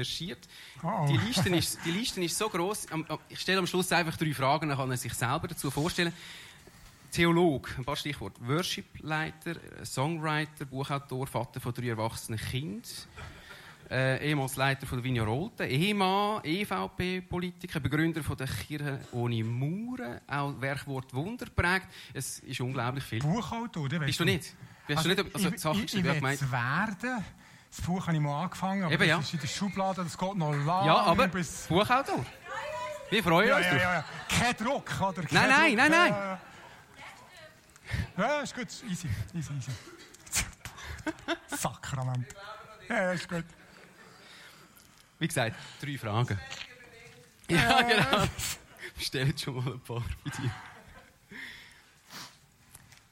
recherchiert. Oh. Die, Liste ist, die Liste ist so groß. Ich stelle am Schluss einfach drei Fragen, dann kann er sich selber dazu vorstellen. Theolog, ein paar Stichworte. Worship-Leiter, Songwriter, Buchautor, Vater von drei erwachsenen Kindern. Äh, ehemals Leiter von der Vigna Rolte, Ehemann, EVP-Politiker, Begründer von der Kirche ohne Mauern, auch Werkwort Wunder prägt. Es ist unglaublich viel. Buchautor, oder? Bist du nicht? Bist Also, du nicht also, ich, Sachen ich, ich, will gemeint- es werden. Das Buch habe ich mal angefangen, aber Eben, ja. das ist in der Schublade, das geht noch lange. Ja, aber bis... Buchautor. Wir freuen Ja, uns ja, ja, ja. Kein Druck, oder? Kein Nein, nein, Druck. nein, nein. Ja, ist gut. Easy, easy, easy. Sakrament. Ja, ja, ist gut. Wie gesagt, drei Fragen. Ja, genau. Wir stellen jetzt schon mal ein paar bei dir.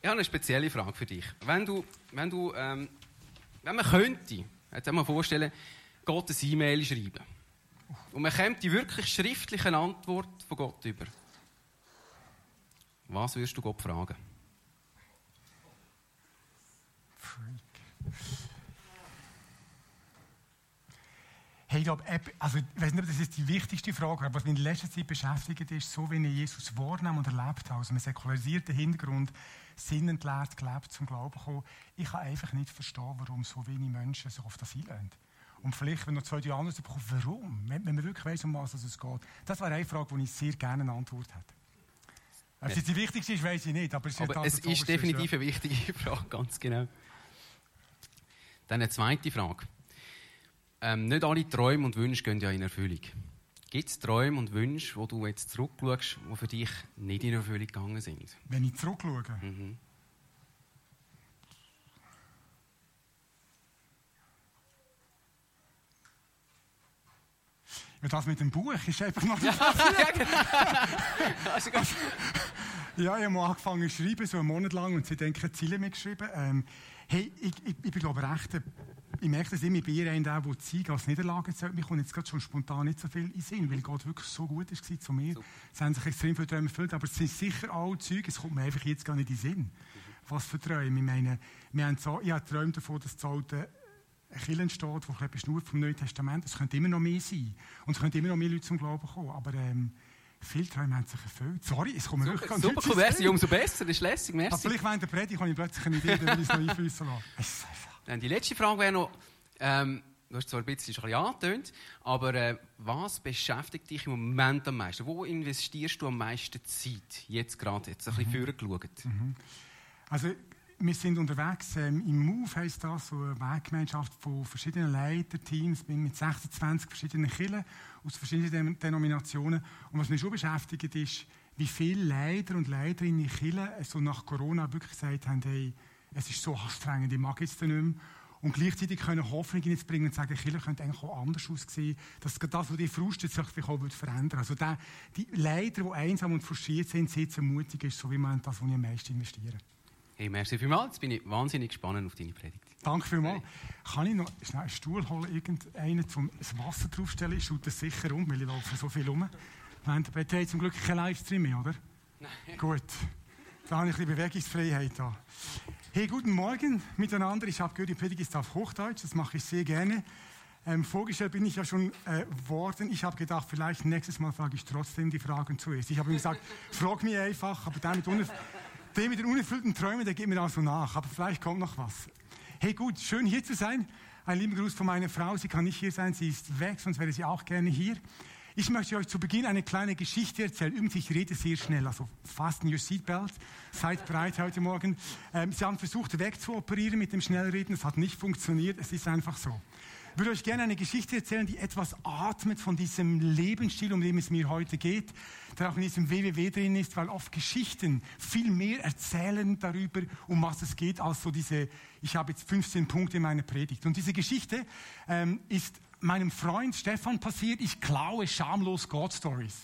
Ich habe eine spezielle Frage für dich. Wenn du, wenn du, ähm, wenn man könnte, jetzt mal vorstellen, Gott eine E-Mail schreiben. Und man kommt die wirklich schriftliche Antwort von Gott über. Was würdest du Gott fragen? Freak. Hey, ich glaube, also, ich weiß nicht, das ist die wichtigste Frage, aber was mich in letzter Zeit beschäftigt, ist, so wie ich Jesus wahrnehme und erlebt habe, also einem säkularisierten Hintergrund, sinnentleert gelebt, zum Glauben gekommen, ich kann einfach nicht verstehen, warum so wenige Menschen sich auf das einlehnen. Und vielleicht, wenn noch zwei, drei andere bekommen, warum? Wenn, wenn man wirklich weiss, um was es geht. Das wäre eine Frage, wo ich sehr gerne eine Antwort hätte. Ob es die wichtigste ist, weiß ich nicht, aber es ist, Aber es ist definitiv eine wichtige Frage, ganz genau. Dann eine zweite Frage. Ähm, nicht alle Träume und Wünsche gehen ja in Erfüllung. Gibt es Träume und Wünsche, wo du jetzt zurückschaust, die für dich nicht in Erfüllung gegangen sind? Wenn ich zurückschaue. Mhm. Ja, das mit dem Buch ist einfach noch nicht ja, genau. Also. Ja, ich habe angefangen zu schreiben, so einen Monat lang, und sie denken, Ziele mitgeschrieben. Ähm, hey, ich, ich, ich bin glaube recht, äh, ich merke das immer bei ihr, einer, der die Sieg als Niederlage zählt. Mir kommt jetzt gerade schon spontan nicht so viel in den Sinn, weil Gott wirklich so gut war zu mir. Super. Es haben sich extrem viele Träume erfüllt, aber es sind sicher alle Züge, es kommt mir einfach jetzt gar nicht in den Sinn. Was für Träume? Ich meine, wir haben so, ich habe geträumt davon, dass das alte Kirchen steht, wo etwas nur vom Neuen Testament Es könnte immer noch mehr sein. Und es könnte immer noch mehr Leute zum Glauben kommen. Aber ähm, viele Träume haben sich erfüllt. Sorry, es kommt mir wirklich ganz Super, merci, Sinn. umso besser, das ist lässig, Aber merci. vielleicht während der Predigt habe ich plötzlich eine Idee, dann will ich es noch einfließen lassen. Dann die letzte Frage wäre noch, ähm, du hast zwar ein bisschen, schon angetönt, aber äh, was beschäftigt dich im Moment am meisten? Wo investierst du am meisten Zeit, jetzt gerade, jetzt ein bisschen Mhm. vorgeschaut? Also, wir sind unterwegs ähm, im MOVE, heisst das, so eine Weggemeinschaft von verschiedenen Leiterteams, mit 26 verschiedenen Kirchen aus verschiedenen Denominationen. Und was mich schon beschäftigt, ist, wie viele Leiter und Leiterinnen in Kirchen so nach Corona wirklich gesagt haben, hey, es ist so anstrengend, ich mag jetzt nicht mehr. Und gleichzeitig können Hoffnung bringen und sagen, Kirche könnte eigentlich auch anders aussehen, dass das, was die frustet, sich vielleicht auch verändern. Also der, die Leiter, die einsam und frustriert sind, sehr zu ermutigen, ist so wie man das, wo ich am meisten investiere. Hey, merci vielmals, jetzt bin ich wahnsinnig gespannt auf deine Predigt. Danke vielmals. Kann ich noch schnell einen Stuhl holen, irgendeinen zum das Wasser draufstellen? Ich schaue das sicher um, weil ich laufe so viel um. Während der Partei zum Glück kein Livestream mehr, oder? Nein. Gut. Da habe ich ein bisschen Bewegungsfreiheit da. Hey, guten Morgen miteinander. Ich habe gehört, die Predigt ist auf Hochdeutsch. Das mache ich sehr gerne. Ähm, vorgestellt bin ich ja schon äh, worden. Ich habe gedacht, vielleicht nächstes Mal frage ich trotzdem die Fragen zuerst. Ich habe ihm gesagt, frag mich einfach, aber der mit, der mit den unerfüllten Träumen, der geht mir also nach. Aber vielleicht kommt noch was. Hey, gut, schön hier zu sein. Ein lieber Gruß von meiner Frau. Sie kann nicht hier sein, sie ist weg, sonst wäre sie auch gerne hier. Ich möchte euch zu Beginn eine kleine Geschichte erzählen. Übrigens, ich rede sehr schnell, also fasten your seatbelt. Seid bereit heute Morgen. Ähm, sie haben versucht, wegzuoperieren mit dem Schnellreden. Es hat nicht funktioniert. Es ist einfach so. Ich würde euch gerne eine Geschichte erzählen, die etwas atmet von diesem Lebensstil, um den es mir heute geht, der auch in diesem WWW drin ist, weil oft Geschichten viel mehr erzählen darüber, um was es geht, als so diese, ich habe jetzt 15 Punkte in meiner Predigt. Und diese Geschichte ähm, ist meinem Freund Stefan passiert. Ich klaue schamlos God-Stories.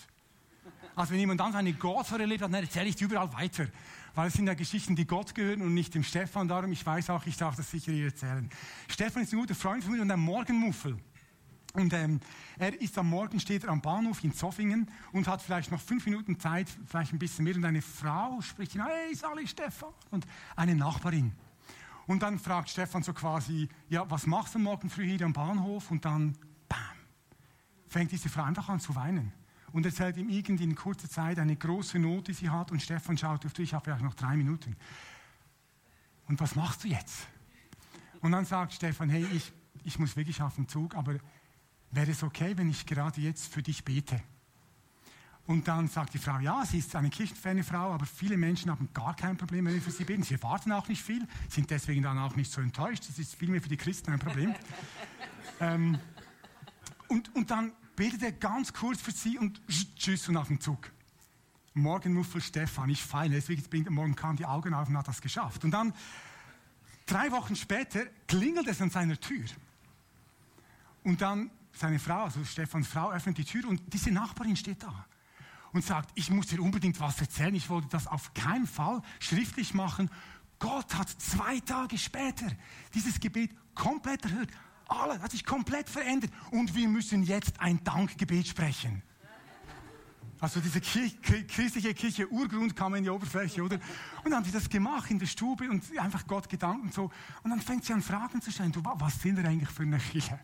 Also wenn jemand dann seine Gott-Story erlebt hat, dann erzähle ich die überall weiter. Weil es sind ja Geschichten, die Gott gehören und nicht dem Stefan. Darum, ich weiß auch, ich darf das sicher hier erzählen. Stefan ist ein guter Freund von mir und ein Morgenmuffel. Und ähm, er ist am Morgen, steht er am Bahnhof in Zoffingen und hat vielleicht noch fünf Minuten Zeit, vielleicht ein bisschen mehr. Und eine Frau spricht ihn, hey Sali, Stefan. Und eine Nachbarin. Und dann fragt Stefan so quasi, ja, was machst du morgen früh hier am Bahnhof? Und dann, bam, fängt diese Frau einfach an zu weinen und erzählt ihm irgendwie in kurzer Zeit eine große Not, die sie hat. Und Stefan schaut auf dich, ich habe ja noch drei Minuten. Und was machst du jetzt? Und dann sagt Stefan, hey, ich, ich muss wirklich auf den Zug, aber wäre es okay, wenn ich gerade jetzt für dich bete? Und dann sagt die Frau, ja, sie ist eine kirchenferne Frau, aber viele Menschen haben gar kein Problem, wenn wir für sie beten. Sie erwarten auch nicht viel, sind deswegen dann auch nicht so enttäuscht. Das ist vielmehr für die Christen ein Problem. ähm, und, und dann betet er ganz kurz für sie und tschüss und auf den Zug. Morgenmuffel Stefan, ich feile, deswegen bringt morgen kam die Augen auf und hat das geschafft. Und dann, drei Wochen später, klingelt es an seiner Tür. Und dann seine Frau, also Stefans Frau, öffnet die Tür und diese Nachbarin steht da und sagt, ich muss dir unbedingt was erzählen, ich wollte das auf keinen Fall schriftlich machen. Gott hat zwei Tage später dieses Gebet komplett erhört. Alles hat sich komplett verändert und wir müssen jetzt ein Dankgebet sprechen. Also diese Kirche, christliche Kirche Urgrund kam in die Oberfläche, oder? Und dann haben sie das gemacht in der Stube und einfach Gott gedankt und so. Und dann fängt sie an Fragen zu stellen. Du, was sind wir eigentlich für eine Kirche?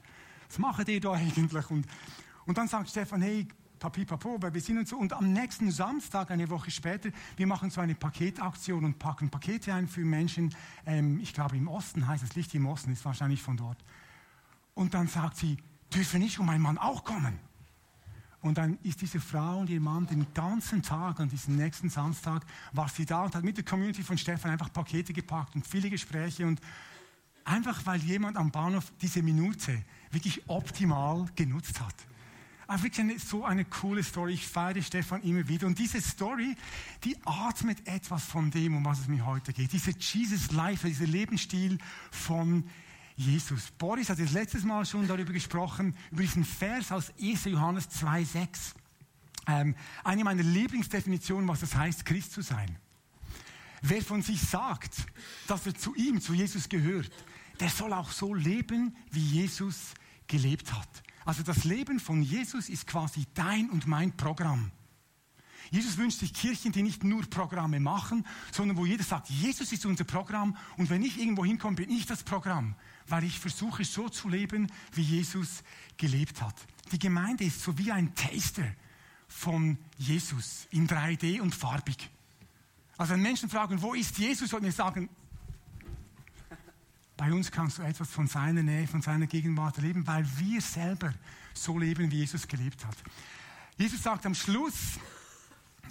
Was machen die da eigentlich? Und, und dann sagt Stefan, hey, Papi, Papo, weil wir sind und so. Und am nächsten Samstag, eine Woche später, wir machen so eine Paketaktion und packen Pakete ein für Menschen, ähm, ich glaube im Osten heißt es, Licht im Osten ist wahrscheinlich von dort. Und dann sagt sie, dürfen ich und mein Mann auch kommen? Und dann ist diese Frau und ihr Mann den ganzen Tag, an diesem nächsten Samstag, war sie da und hat mit der Community von Stefan einfach Pakete gepackt und viele Gespräche und einfach weil jemand am Bahnhof diese Minute wirklich optimal genutzt hat. Aber wirklich so eine coole Story. Ich feiere Stefan immer wieder. Und diese Story, die atmet etwas von dem, um was es mir heute geht. Dieser Jesus Life, dieser Lebensstil von Jesus. Boris hat das letztes Mal schon darüber gesprochen, über diesen Vers aus 1. Johannes 2,6. Ähm, eine meiner Lieblingsdefinitionen, was es heißt, Christ zu sein. Wer von sich sagt, dass er zu ihm, zu Jesus gehört, der soll auch so leben, wie Jesus gelebt hat. Also das Leben von Jesus ist quasi dein und mein Programm. Jesus wünscht sich Kirchen, die nicht nur Programme machen, sondern wo jeder sagt, Jesus ist unser Programm und wenn ich irgendwo hinkomme, bin ich das Programm, weil ich versuche so zu leben, wie Jesus gelebt hat. Die Gemeinde ist so wie ein Taster von Jesus in 3D und farbig. Also wenn Menschen fragen, wo ist Jesus, sollten wir sagen, bei uns kannst du etwas von seiner Nähe, von seiner Gegenwart erleben, weil wir selber so leben, wie Jesus gelebt hat. Jesus sagt am Schluss,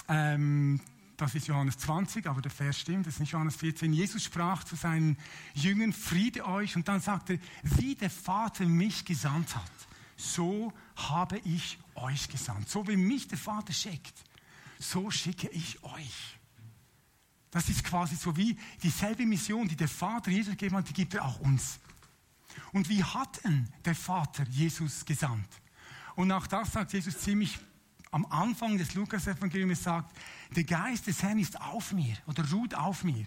ähm, das ist Johannes 20, aber der Vers stimmt, das ist nicht Johannes 14. Jesus sprach zu seinen Jüngern, Friede euch, und dann sagt er, wie der Vater mich gesandt hat, so habe ich euch gesandt. So wie mich der Vater schickt, so schicke ich euch. Das ist quasi so wie dieselbe Mission, die der Vater Jesus gegeben hat, die gibt er auch uns. Und wie hat denn der Vater Jesus gesandt? Und auch das sagt Jesus ziemlich am Anfang des Lukas-Evangeliums, sagt, der Geist des Herrn ist auf mir oder ruht auf mir.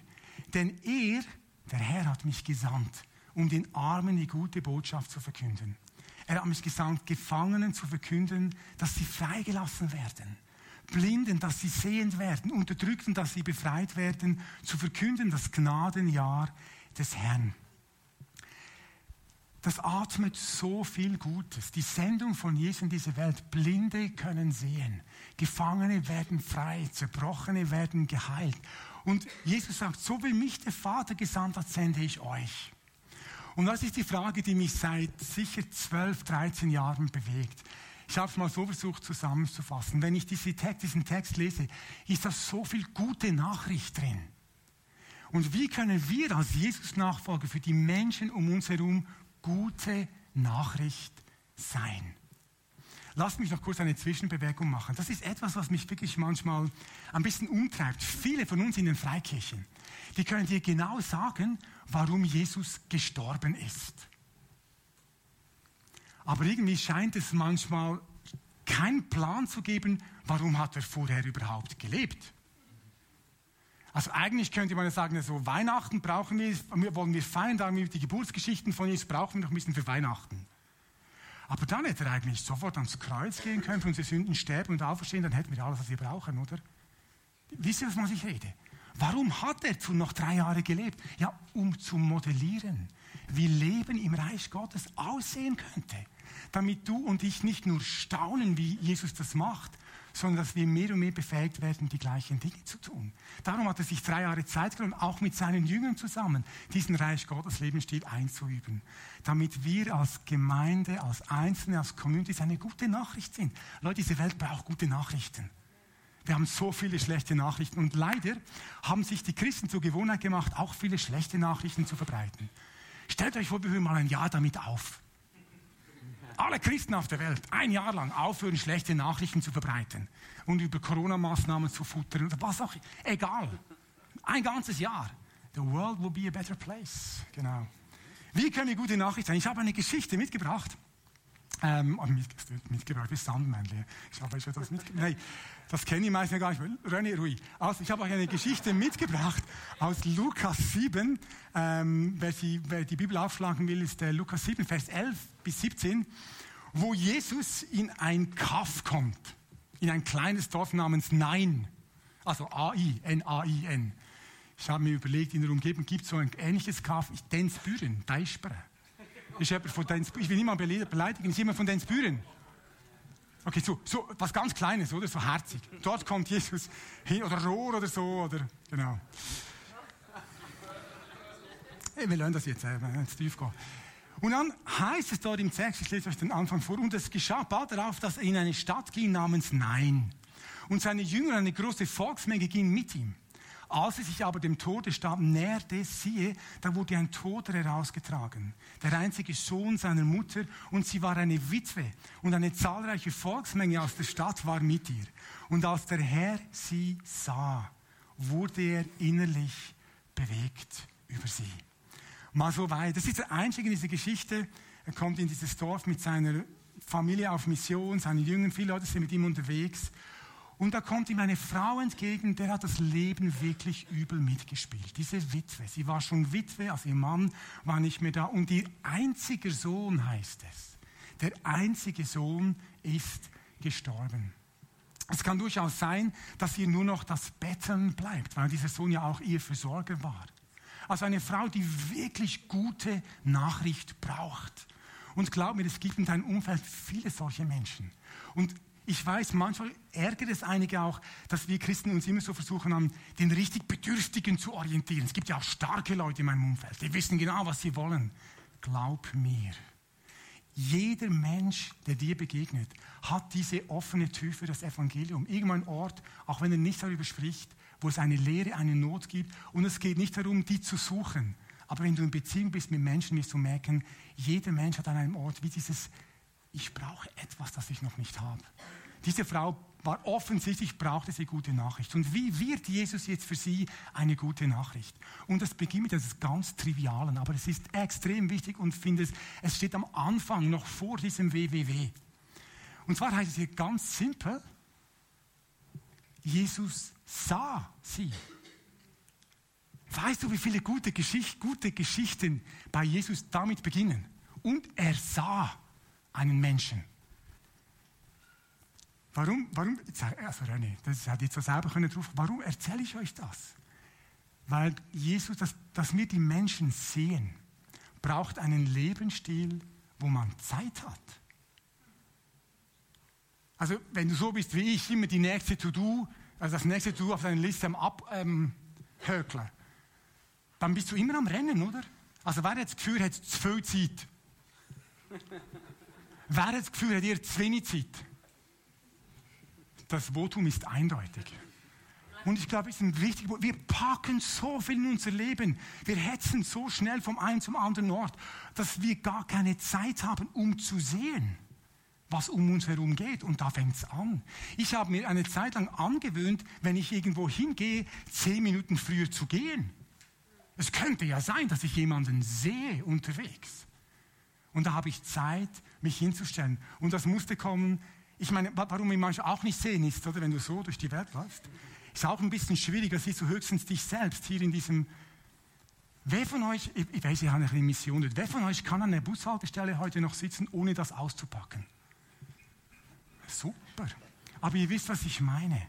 Denn er, der Herr, hat mich gesandt, um den Armen die gute Botschaft zu verkünden. Er hat mich gesandt, Gefangenen zu verkünden, dass sie freigelassen werden Blinden, dass sie sehend werden, Unterdrückten, dass sie befreit werden, zu verkünden das Gnadenjahr des Herrn. Das atmet so viel Gutes. Die Sendung von Jesus in dieser Welt. Blinde können sehen. Gefangene werden frei. Zerbrochene werden geheilt. Und Jesus sagt, so wie mich der Vater gesandt hat, sende ich euch. Und das ist die Frage, die mich seit sicher 12, 13 Jahren bewegt. Ich habe es mal so versucht zusammenzufassen. Wenn ich diesen Text lese, ist da so viel gute Nachricht drin. Und wie können wir als Jesus-Nachfolger für die Menschen um uns herum gute Nachricht sein? Lass mich noch kurz eine Zwischenbewegung machen. Das ist etwas, was mich wirklich manchmal ein bisschen umtreibt. Viele von uns in den Freikirchen, die können dir genau sagen, warum Jesus gestorben ist. Aber irgendwie scheint es manchmal keinen Plan zu geben, warum hat er vorher überhaupt gelebt. Also eigentlich könnte man ja sagen, so Weihnachten brauchen wir, wollen wir feiern, da wir die Geburtsgeschichten von Jesus brauchen wir noch ein bisschen für Weihnachten. Aber dann hätte er eigentlich sofort ans Kreuz gehen können, für unsere Sünden sterben und auferstehen, dann hätten wir alles, was wir brauchen, oder? Wisst ihr, was man sich rede? Warum hat er zu noch drei Jahre gelebt? Ja, um zu modellieren, wie Leben im Reich Gottes aussehen könnte. Damit du und ich nicht nur staunen, wie Jesus das macht, sondern dass wir mehr und mehr befähigt werden, die gleichen Dinge zu tun. Darum hat er sich drei Jahre Zeit genommen, auch mit seinen Jüngern zusammen, diesen Reich Gottes Lebensstil einzuüben, damit wir als Gemeinde, als Einzelne, als Community eine gute Nachricht sind. Leute, diese Welt braucht gute Nachrichten. Wir haben so viele schlechte Nachrichten und leider haben sich die Christen zur Gewohnheit gemacht, auch viele schlechte Nachrichten zu verbreiten. Stellt euch vor, wir hören mal ein Jahr damit auf. Alle Christen auf der Welt ein Jahr lang aufhören, schlechte Nachrichten zu verbreiten und über Corona-Maßnahmen zu futtern oder was auch. Egal. Ein ganzes Jahr. The world will be a better place. Genau. Wie können wir gute Nachrichten sein? Ich habe eine Geschichte mitgebracht. Ähm, oh, mit, mitgebracht, das Sandmännchen. Ich habe schon das mitgebracht. Nein, das kenne ich meistens gar nicht. René Rui. Also, ich habe euch eine Geschichte mitgebracht aus Lukas 7. Ähm, wer, sie, wer, die Bibel aufschlagen will, ist der Lukas 7, Vers 11 bis 17, wo Jesus in ein Kaff kommt. In ein kleines Dorf namens Nein. Also A-I, N-A-I-N. Ich habe mir überlegt, in der Umgebung gibt es so ein ähnliches Kaff, Densbüren, Deispere. Ich will niemanden beleidigen. Ist jemand von Densbüren? Okay, so, so was ganz Kleines, oder? So herzig. Dort kommt Jesus hin, oder Rohr oder so, oder, genau. Hey, wir lernen das jetzt, äh, wenn es tief geht. Und dann heißt es dort im Text, ich lese euch den Anfang vor, und es geschah bald darauf, dass er in eine Stadt ging namens Nein. Und seine Jünger, eine große Volksmenge, ging mit ihm. Als er sich aber dem Todesstab näherte, siehe, da wurde ein Toter herausgetragen, der einzige Sohn seiner Mutter, und sie war eine Witwe, und eine zahlreiche Volksmenge aus der Stadt war mit ihr. Und als der Herr sie sah, wurde er innerlich bewegt über sie. Mal so weit. Das ist der Einstieg in diese Geschichte. Er kommt in dieses Dorf mit seiner Familie auf Mission, seine Jünger, viele Leute sind mit ihm unterwegs. Und da kommt ihm eine Frau entgegen, der hat das Leben wirklich übel mitgespielt. Diese Witwe, sie war schon Witwe, also ihr Mann war nicht mehr da. Und ihr einziger Sohn heißt es. Der einzige Sohn ist gestorben. Es kann durchaus sein, dass ihr nur noch das Betteln bleibt, weil dieser Sohn ja auch ihr Versorger war. Also eine Frau, die wirklich gute Nachricht braucht. Und glaub mir, es gibt in deinem Umfeld viele solche Menschen. Und ich weiß, manchmal ärgert es einige auch, dass wir Christen uns immer so versuchen haben, den richtig Bedürftigen zu orientieren. Es gibt ja auch starke Leute in meinem Umfeld, die wissen genau, was sie wollen. Glaub mir, jeder Mensch, der dir begegnet, hat diese offene Tür für das Evangelium. Irgendein Ort, auch wenn er nicht darüber spricht, wo es eine Lehre, eine Not gibt. Und es geht nicht darum, die zu suchen. Aber wenn du in Beziehung bist mit Menschen, wirst du merken, jeder Mensch hat an einem Ort wie dieses ich brauche etwas, das ich noch nicht habe. Diese Frau war offensichtlich, brauchte sie gute Nachricht. Und wie wird Jesus jetzt für sie eine gute Nachricht? Und das beginnt mit etwas ganz Trivialen, aber es ist extrem wichtig und finde es, es steht am Anfang noch vor diesem WWW. Und zwar heißt es hier ganz simpel, Jesus sah sie. Weißt du, wie viele gute, Geschicht, gute Geschichten bei Jesus damit beginnen? Und er sah einen Menschen. Warum, warum, also René, das jetzt so selber können drauf, warum erzähle ich euch das? Weil Jesus, dass, dass wir die Menschen sehen, braucht einen Lebensstil, wo man Zeit hat. Also, wenn du so bist wie ich, immer die nächste To-Do, also das nächste To-Do auf deiner Liste am Abhökeln, ähm, dann bist du immer am Rennen, oder? Also, wer hat das Gefühl, hat zu viel Zeit? Wer hat das Gefühl, hat ihr zu wenig Zeit? Das Votum ist eindeutig. Und ich glaube, es ist ein wichtig, wir packen so viel in unser Leben. Wir hetzen so schnell vom einen zum anderen Ort, dass wir gar keine Zeit haben, um zu sehen, was um uns herum geht. Und da fängt es an. Ich habe mir eine Zeit lang angewöhnt, wenn ich irgendwo hingehe, zehn Minuten früher zu gehen. Es könnte ja sein, dass ich jemanden sehe unterwegs. Und da habe ich Zeit, mich hinzustellen. Und das musste kommen. Ich meine, warum wir manchmal auch nicht sehen ist, oder wenn du so durch die Welt läufst, ist auch ein bisschen schwieriger. Siehst du höchstens dich selbst hier in diesem. Wer von euch, ich weiß, ihr habt eine Mission, wer von euch kann an der Bushaltestelle heute noch sitzen, ohne das auszupacken? Super. Aber ihr wisst, was ich meine.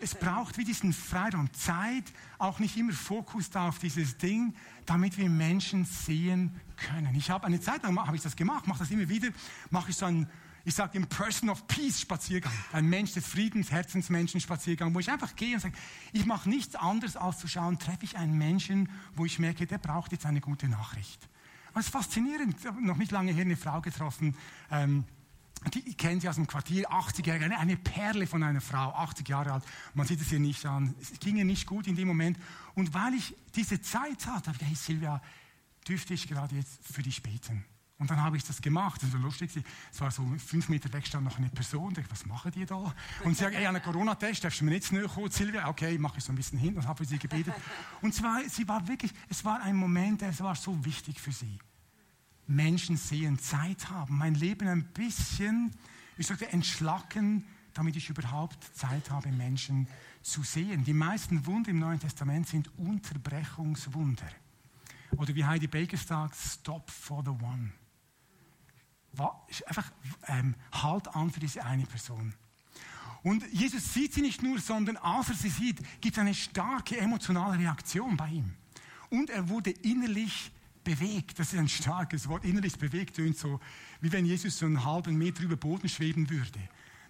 Es braucht wie diesen Freiraum, Zeit, auch nicht immer Fokus auf dieses Ding, damit wir Menschen sehen können. Ich habe eine Zeit lang habe ich das gemacht, mache das immer wieder, mache ich so einen, ich sage den Person of Peace Spaziergang, ein Mensch des Friedens, Herzensmenschen Spaziergang, wo ich einfach gehe und sage, ich mache nichts anderes als zu schauen, treffe ich einen Menschen, wo ich merke, der braucht jetzt eine gute Nachricht. Es ist faszinierend, noch nicht lange her eine Frau getroffen, ähm, die kennt sie aus dem Quartier, 80-Jährige, eine, eine Perle von einer Frau, 80 Jahre alt. Man sieht es ihr nicht an. Es ging ihr nicht gut in dem Moment. Und weil ich diese Zeit hatte, habe ich gesagt, hey Silvia, dürfte ich gerade jetzt für dich beten? Und dann habe ich das gemacht. Das war lustig. Es war so fünf Meter weg stand noch eine Person. Ich was machen die da? Und sie sagt, ey, einen Corona-Test, darfst du mir nicht näher kommen, Silvia? Okay, mache ich so ein bisschen hin und habe für sie gebetet. Und zwar, sie war wirklich, es war ein Moment, es war so wichtig für sie. Menschen sehen, Zeit haben, mein Leben ein bisschen, ich sagte, entschlacken, damit ich überhaupt Zeit habe, Menschen zu sehen. Die meisten Wunder im Neuen Testament sind Unterbrechungswunder. Oder wie Heidi Baker sagt, Stop for the One. Einfach ähm, Halt an für diese eine Person. Und Jesus sieht sie nicht nur, sondern als er sie sieht, gibt es eine starke emotionale Reaktion bei ihm. Und er wurde innerlich bewegt, das ist ein starkes Wort, innerlich bewegt tönt so, wie wenn Jesus so einen halben Meter über Boden schweben würde.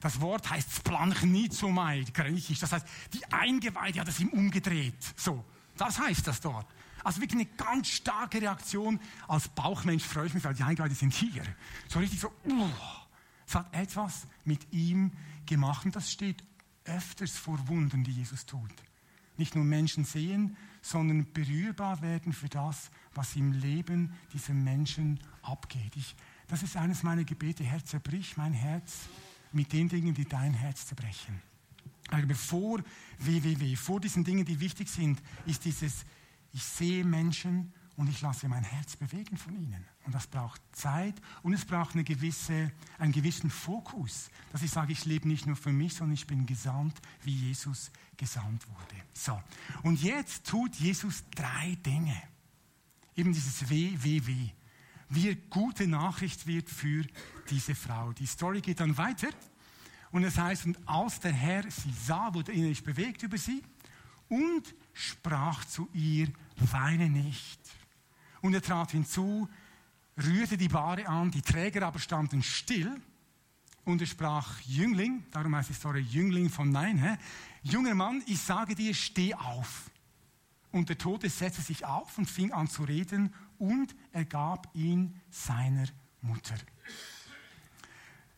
Das Wort heißt Splanchnitzomai, griechisch. Das heißt, die Eingeweide hat es ihm umgedreht. So, das heißt das dort. Also wirklich eine ganz starke Reaktion. Als Bauchmensch freue ich mich, weil die Eingeweide sind hier. So richtig so, uh, es hat etwas mit ihm gemacht. Und das steht öfters vor Wunden, die Jesus tut. Nicht nur Menschen sehen, sondern berührbar werden für das, was im Leben dieser Menschen abgeht. Ich, das ist eines meiner Gebete. Herr, zerbrich mein Herz mit den Dingen, die dein Herz zerbrechen. Aber bevor www, vor diesen Dingen, die wichtig sind, ist dieses, ich sehe Menschen und ich lasse mein Herz bewegen von ihnen. Und das braucht Zeit und es braucht eine gewisse, einen gewissen Fokus, dass ich sage, ich lebe nicht nur für mich, sondern ich bin gesandt, wie Jesus gesandt wurde. So, und jetzt tut Jesus drei Dinge eben dieses W, W, W, wie er gute Nachricht wird für diese Frau. Die Story geht dann weiter und es heißt, und als der Herr sie sah, wurde er innerlich bewegt über sie und sprach zu ihr, weine nicht. Und er trat hinzu, rührte die Bahre an, die Träger aber standen still und er sprach, Jüngling, darum heißt die Story Jüngling von Nein, hä? junger Mann, ich sage dir, steh auf. Und der Tote setzte sich auf und fing an zu reden und er gab ihn seiner Mutter.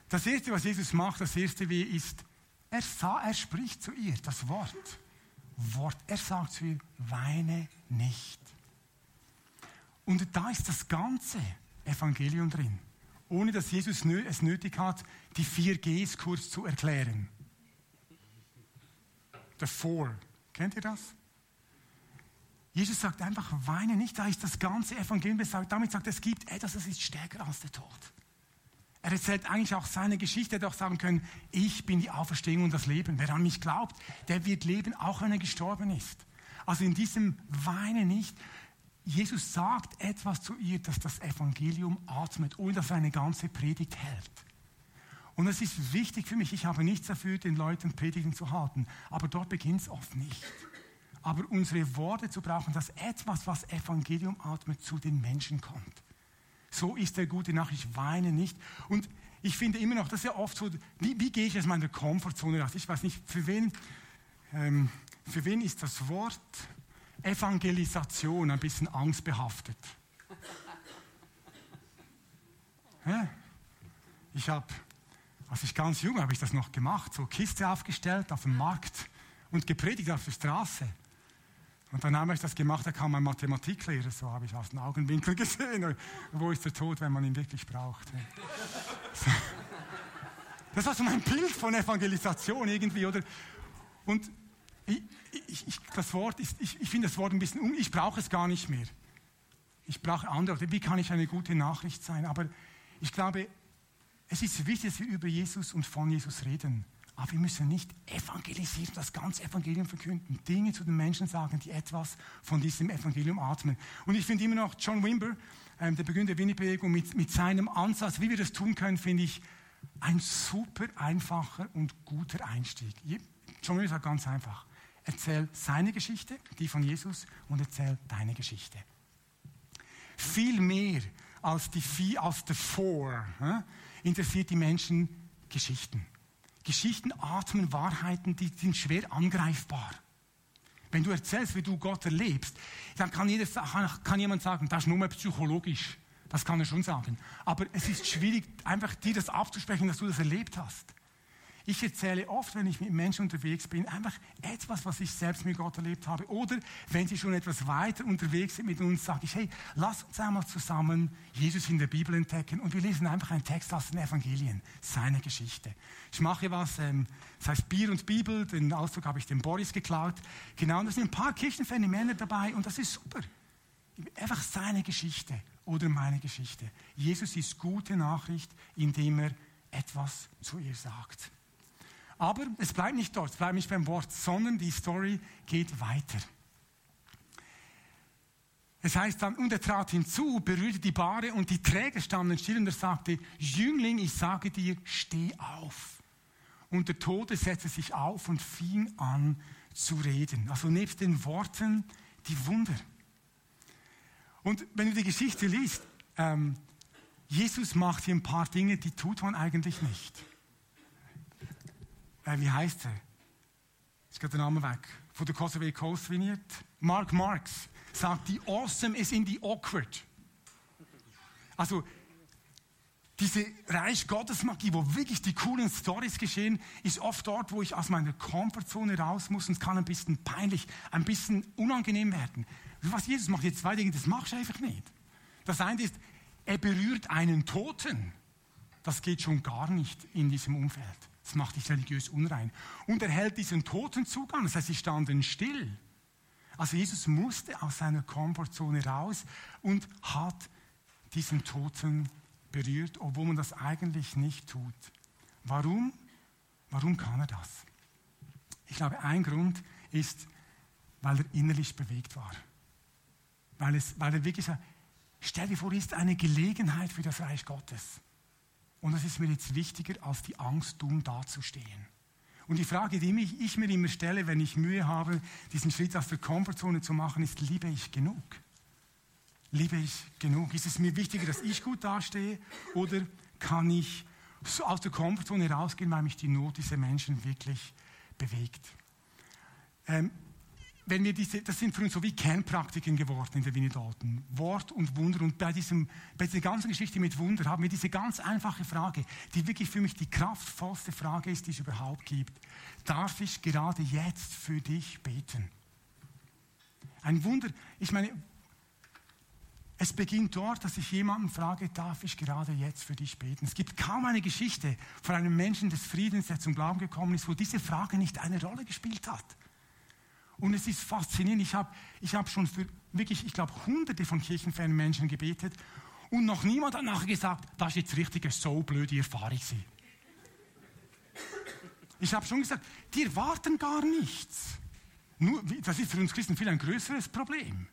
Das erste, was Jesus macht, das erste wie ist, er sah, er spricht zu ihr das Wort. Wort. Er sagt zu ihr, weine nicht. Und da ist das ganze Evangelium drin. Ohne dass Jesus es nötig hat, die vier Gs kurz zu erklären. The Four. Kennt ihr das? Jesus sagt einfach, weine nicht, da ist das ganze Evangelium besagt. Damit sagt er, es gibt etwas, das ist stärker als der Tod. Er erzählt eigentlich auch seine Geschichte, er hätte auch sagen können, ich bin die Auferstehung und das Leben. Wer an mich glaubt, der wird leben, auch wenn er gestorben ist. Also in diesem Weine nicht. Jesus sagt etwas zu ihr, dass das Evangelium atmet, ohne dass er eine ganze Predigt hält. Und es ist wichtig für mich, ich habe nichts dafür, den Leuten Predigen zu halten, aber dort beginnt es oft nicht aber unsere Worte zu brauchen, dass etwas, was Evangelium atmet, zu den Menschen kommt. So ist der gute Nachricht, ich weine nicht. Und ich finde immer noch, das ist ja oft so, wie, wie gehe ich aus meiner Komfortzone raus? Ich weiß nicht, für wen, ähm, für wen ist das Wort Evangelisation ein bisschen angstbehaftet? Ja? Ich habe, als ich ganz jung habe ich das noch gemacht, so Kiste aufgestellt auf dem Markt und gepredigt auf der Straße. Und dann habe ich das gemacht, da kam ein Mathematiklehrer, so habe ich aus dem Augenwinkel gesehen. Wo ist der Tod, wenn man ihn wirklich braucht? Das war so mein Bild von Evangelisation irgendwie, oder? Und ich, ich, ich das Wort ist, ich, ich finde das Wort ein bisschen um, ich brauche es gar nicht mehr. Ich brauche andere. Wie kann ich eine gute Nachricht sein? Aber ich glaube, es ist wichtig, dass wir über Jesus und von Jesus reden. Aber wir müssen nicht evangelisieren, das ganze Evangelium verkünden, Dinge zu den Menschen sagen, die etwas von diesem Evangelium atmen. Und ich finde immer noch John Wimber, ähm, der Begründer der Winnie-Bewegung, mit, mit seinem Ansatz, wie wir das tun können, finde ich ein super einfacher und guter Einstieg. John Wimber sagt ganz einfach, erzähl seine Geschichte, die von Jesus, und erzähl deine Geschichte. Viel mehr als die vier, als die Four, interessiert die Menschen Geschichten. Geschichten atmen Wahrheiten, die sind schwer angreifbar. Wenn du erzählst, wie du Gott erlebst, dann kann, jeder, kann jemand sagen, das ist nur psychologisch. Das kann er schon sagen. Aber es ist schwierig, einfach dir das abzusprechen, dass du das erlebt hast. Ich erzähle oft, wenn ich mit Menschen unterwegs bin, einfach etwas, was ich selbst mit Gott erlebt habe. Oder wenn sie schon etwas weiter unterwegs sind mit uns, sage ich, hey, lass uns einmal zusammen Jesus in der Bibel entdecken und wir lesen einfach einen Text aus den Evangelien, seine Geschichte. Ich mache was, ähm, das heißt Bier und Bibel, den Ausdruck habe ich dem Boris geklaut. Genau, und da sind ein paar Kirchenphänomene dabei und das ist super. Einfach seine Geschichte oder meine Geschichte. Jesus ist gute Nachricht, indem er etwas zu ihr sagt. Aber es bleibt nicht dort, es bleibt nicht beim Wort, sondern die Story geht weiter. Es heißt dann, und er trat hinzu, berührte die Bahre und die Träger standen still und er sagte, Jüngling, ich sage dir, steh auf. Und der Tote setzte sich auf und fing an zu reden. Also nebst den Worten die Wunder. Und wenn du die Geschichte liest, ähm, Jesus macht hier ein paar Dinge, die tut man eigentlich nicht äh, wie heißt er? Ist gerade der Name weg. Von der Kosovo Coast Vineyard. Mark Marx sagt, die awesome is in the awkward. Also, diese Reich Gottes Magie, wo wirklich die coolen Stories geschehen, ist oft dort, wo ich aus meiner Komfortzone raus muss und es kann ein bisschen peinlich, ein bisschen unangenehm werden. Was Jesus macht, jetzt zwei Dinge, das machst du einfach nicht. Das eine ist, er berührt einen Toten. Das geht schon gar nicht in diesem Umfeld. Das macht dich religiös unrein. Und er hält diesen Toten Zugang. Das heißt, sie standen still. Also Jesus musste aus seiner Komfortzone raus und hat diesen Toten berührt, obwohl man das eigentlich nicht tut. Warum? Warum kann er das? Ich glaube, ein Grund ist, weil er innerlich bewegt war. Weil, es, weil er wirklich sagt, stell dir vor, ist eine Gelegenheit für das Reich Gottes. Und das ist mir jetzt wichtiger, als die Angst, dumm dazustehen. Und die Frage, die ich mir immer stelle, wenn ich Mühe habe, diesen Schritt aus der Komfortzone zu machen, ist, liebe ich genug? Liebe ich genug? Ist es mir wichtiger, dass ich gut dastehe oder kann ich aus der Komfortzone rausgehen, weil mich die Not dieser Menschen wirklich bewegt? Ähm, wenn wir diese, das sind für uns so wie Kernpraktiken geworden in der Winnie Dalton. Wort und Wunder. Und bei, diesem, bei dieser ganzen Geschichte mit Wunder haben wir diese ganz einfache Frage, die wirklich für mich die kraftvollste Frage ist, die es überhaupt gibt. Darf ich gerade jetzt für dich beten? Ein Wunder, ich meine, es beginnt dort, dass ich jemanden frage, darf ich gerade jetzt für dich beten? Es gibt kaum eine Geschichte von einem Menschen des Friedens, der zum Glauben gekommen ist, wo diese Frage nicht eine Rolle gespielt hat. Und es ist faszinierend. Ich habe ich hab schon für wirklich, ich glaube, hunderte von kirchenfernen Menschen gebetet und noch niemand hat nachher gesagt, das ist jetzt richtig eine so blöde Erfahrung. Ich habe schon gesagt, die erwarten gar nichts. Nur, das ist für uns Christen viel ein größeres Problem.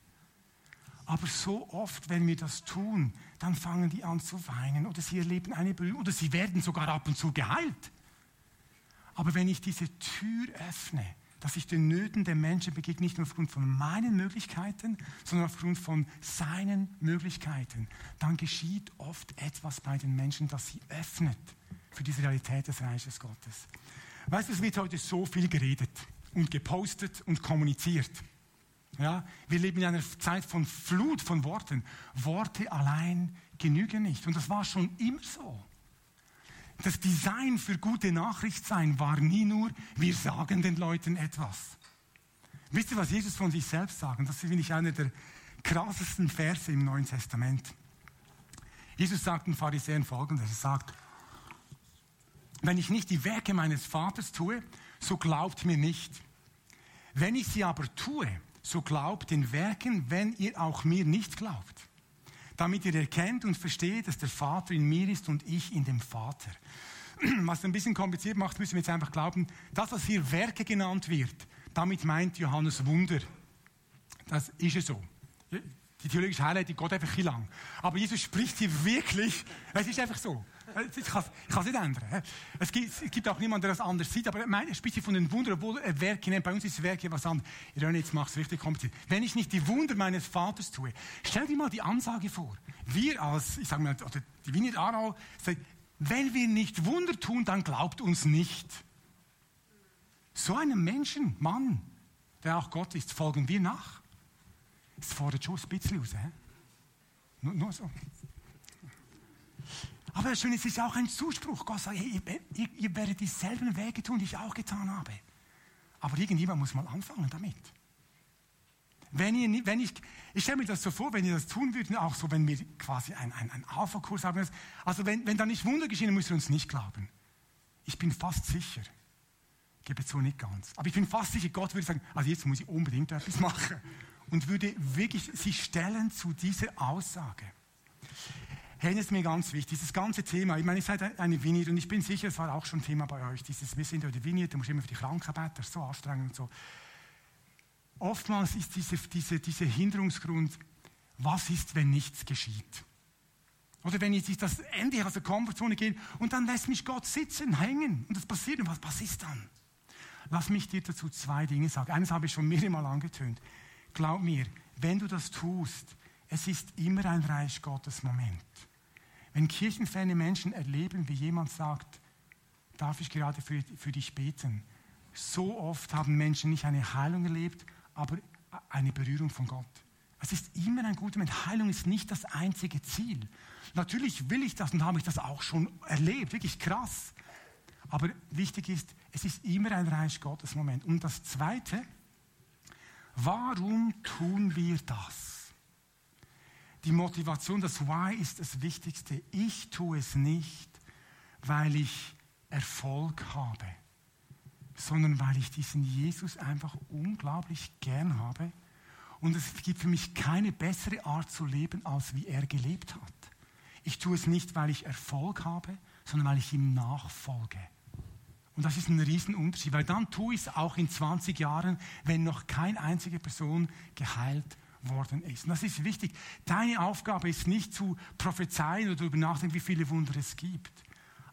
Aber so oft, wenn wir das tun, dann fangen die an zu weinen oder sie erleben eine Berührung oder sie werden sogar ab und zu geheilt. Aber wenn ich diese Tür öffne, dass ich den Nöten der Menschen begegne, nicht nur aufgrund von meinen Möglichkeiten, sondern aufgrund von seinen Möglichkeiten, dann geschieht oft etwas bei den Menschen, das sie öffnet für diese Realität des Reiches Gottes. Weißt du, es wird heute so viel geredet und gepostet und kommuniziert. Ja, wir leben in einer Zeit von Flut von Worten. Worte allein genügen nicht. Und das war schon immer so. Das Design für gute Nachricht sein war nie nur, wir sagen den Leuten etwas. Wisst ihr, was Jesus von sich selbst sagt? Das finde ich einer der krassesten Verse im Neuen Testament. Jesus sagt den Pharisäern folgendes: Er sagt, wenn ich nicht die Werke meines Vaters tue, so glaubt mir nicht. Wenn ich sie aber tue, so glaubt den Werken, wenn ihr auch mir nicht glaubt damit ihr erkennt und versteht, dass der Vater in mir ist und ich in dem Vater. Was ein bisschen kompliziert macht, müssen wir jetzt einfach glauben, das, was hier Werke genannt wird, damit meint Johannes Wunder. Das ist es so. Die theologische Highlight, die geht einfach ein lang. Aber Jesus spricht hier wirklich, es ist einfach so. Ich kann es nicht ändern. Es gibt, es gibt, auch niemanden, der das anders sieht, aber er spricht hier von den Wundern, obwohl er Werke nennt. Bei uns ist Werke was anderes. Irene, jetzt macht es richtig kompliziert. Wenn ich nicht die Wunder meines Vaters tue, stell dir mal die Ansage vor. Wir als, ich sage mal, oder die Wiener Aarau, sagt, wenn wir nicht Wunder tun, dann glaubt uns nicht. So einem Menschen, Mann, der auch Gott ist, folgen wir nach. Das fordert schon ein bisschen aus. He? Nur, nur so. Aber ist, es ist auch ein Zuspruch. Gott sagt, hey, ihr, ihr, werdet dieselben Wege tun, die ich auch getan habe. Aber irgendjemand muss mal anfangen damit. Wenn ihr, wenn ich, ich stelle mir das so vor, wenn ihr das tun würdet, auch so, wenn wir quasi einen ein Alpha-Kurs haben, also wenn, wenn da nicht Wunder geschehen, müsst ihr uns nicht glauben. Ich bin fast sicher, ich gebe so nicht ganz, aber ich bin fast sicher, Gott würde sagen, also jetzt muss ich unbedingt etwas machen und würde wirklich sich stellen zu dieser Aussage. Das ist mir ganz wichtig, dieses ganze Thema. Ich meine, ihr seid eine Vineyard und ich bin sicher, es war auch schon Thema bei euch. Dieses, wir sind ja die da musst du immer für die Kranken beten, das ist so anstrengend und so. Oftmals ist dieser diese, diese Hinderungsgrund, was ist, wenn nichts geschieht? Oder wenn ich das Ende aus der Komfortzone gehe und dann lässt mich Gott sitzen, hängen und das passiert und was, was ist dann? Lass mich dir dazu zwei Dinge sagen. Eines habe ich schon mehrere Mal angetönt. Glaub mir, wenn du das tust, es ist immer ein Reich Gottes Moment. Wenn kirchenferne Menschen erleben, wie jemand sagt, darf ich gerade für, für dich beten? So oft haben Menschen nicht eine Heilung erlebt, aber eine Berührung von Gott. Es ist immer ein guter Moment. Heilung ist nicht das einzige Ziel. Natürlich will ich das und habe ich das auch schon erlebt, wirklich krass. Aber wichtig ist, es ist immer ein Reich Gottes Moment. Und das Zweite, warum tun wir das? Die Motivation, das Why ist das Wichtigste. Ich tue es nicht, weil ich Erfolg habe, sondern weil ich diesen Jesus einfach unglaublich gern habe. Und es gibt für mich keine bessere Art zu leben, als wie er gelebt hat. Ich tue es nicht, weil ich Erfolg habe, sondern weil ich ihm nachfolge. Und das ist ein Riesenunterschied, weil dann tue ich es auch in 20 Jahren, wenn noch keine einzige Person geheilt worden ist. Und das ist wichtig. Deine Aufgabe ist nicht zu prophezeien oder darüber nachdenken, wie viele Wunder es gibt,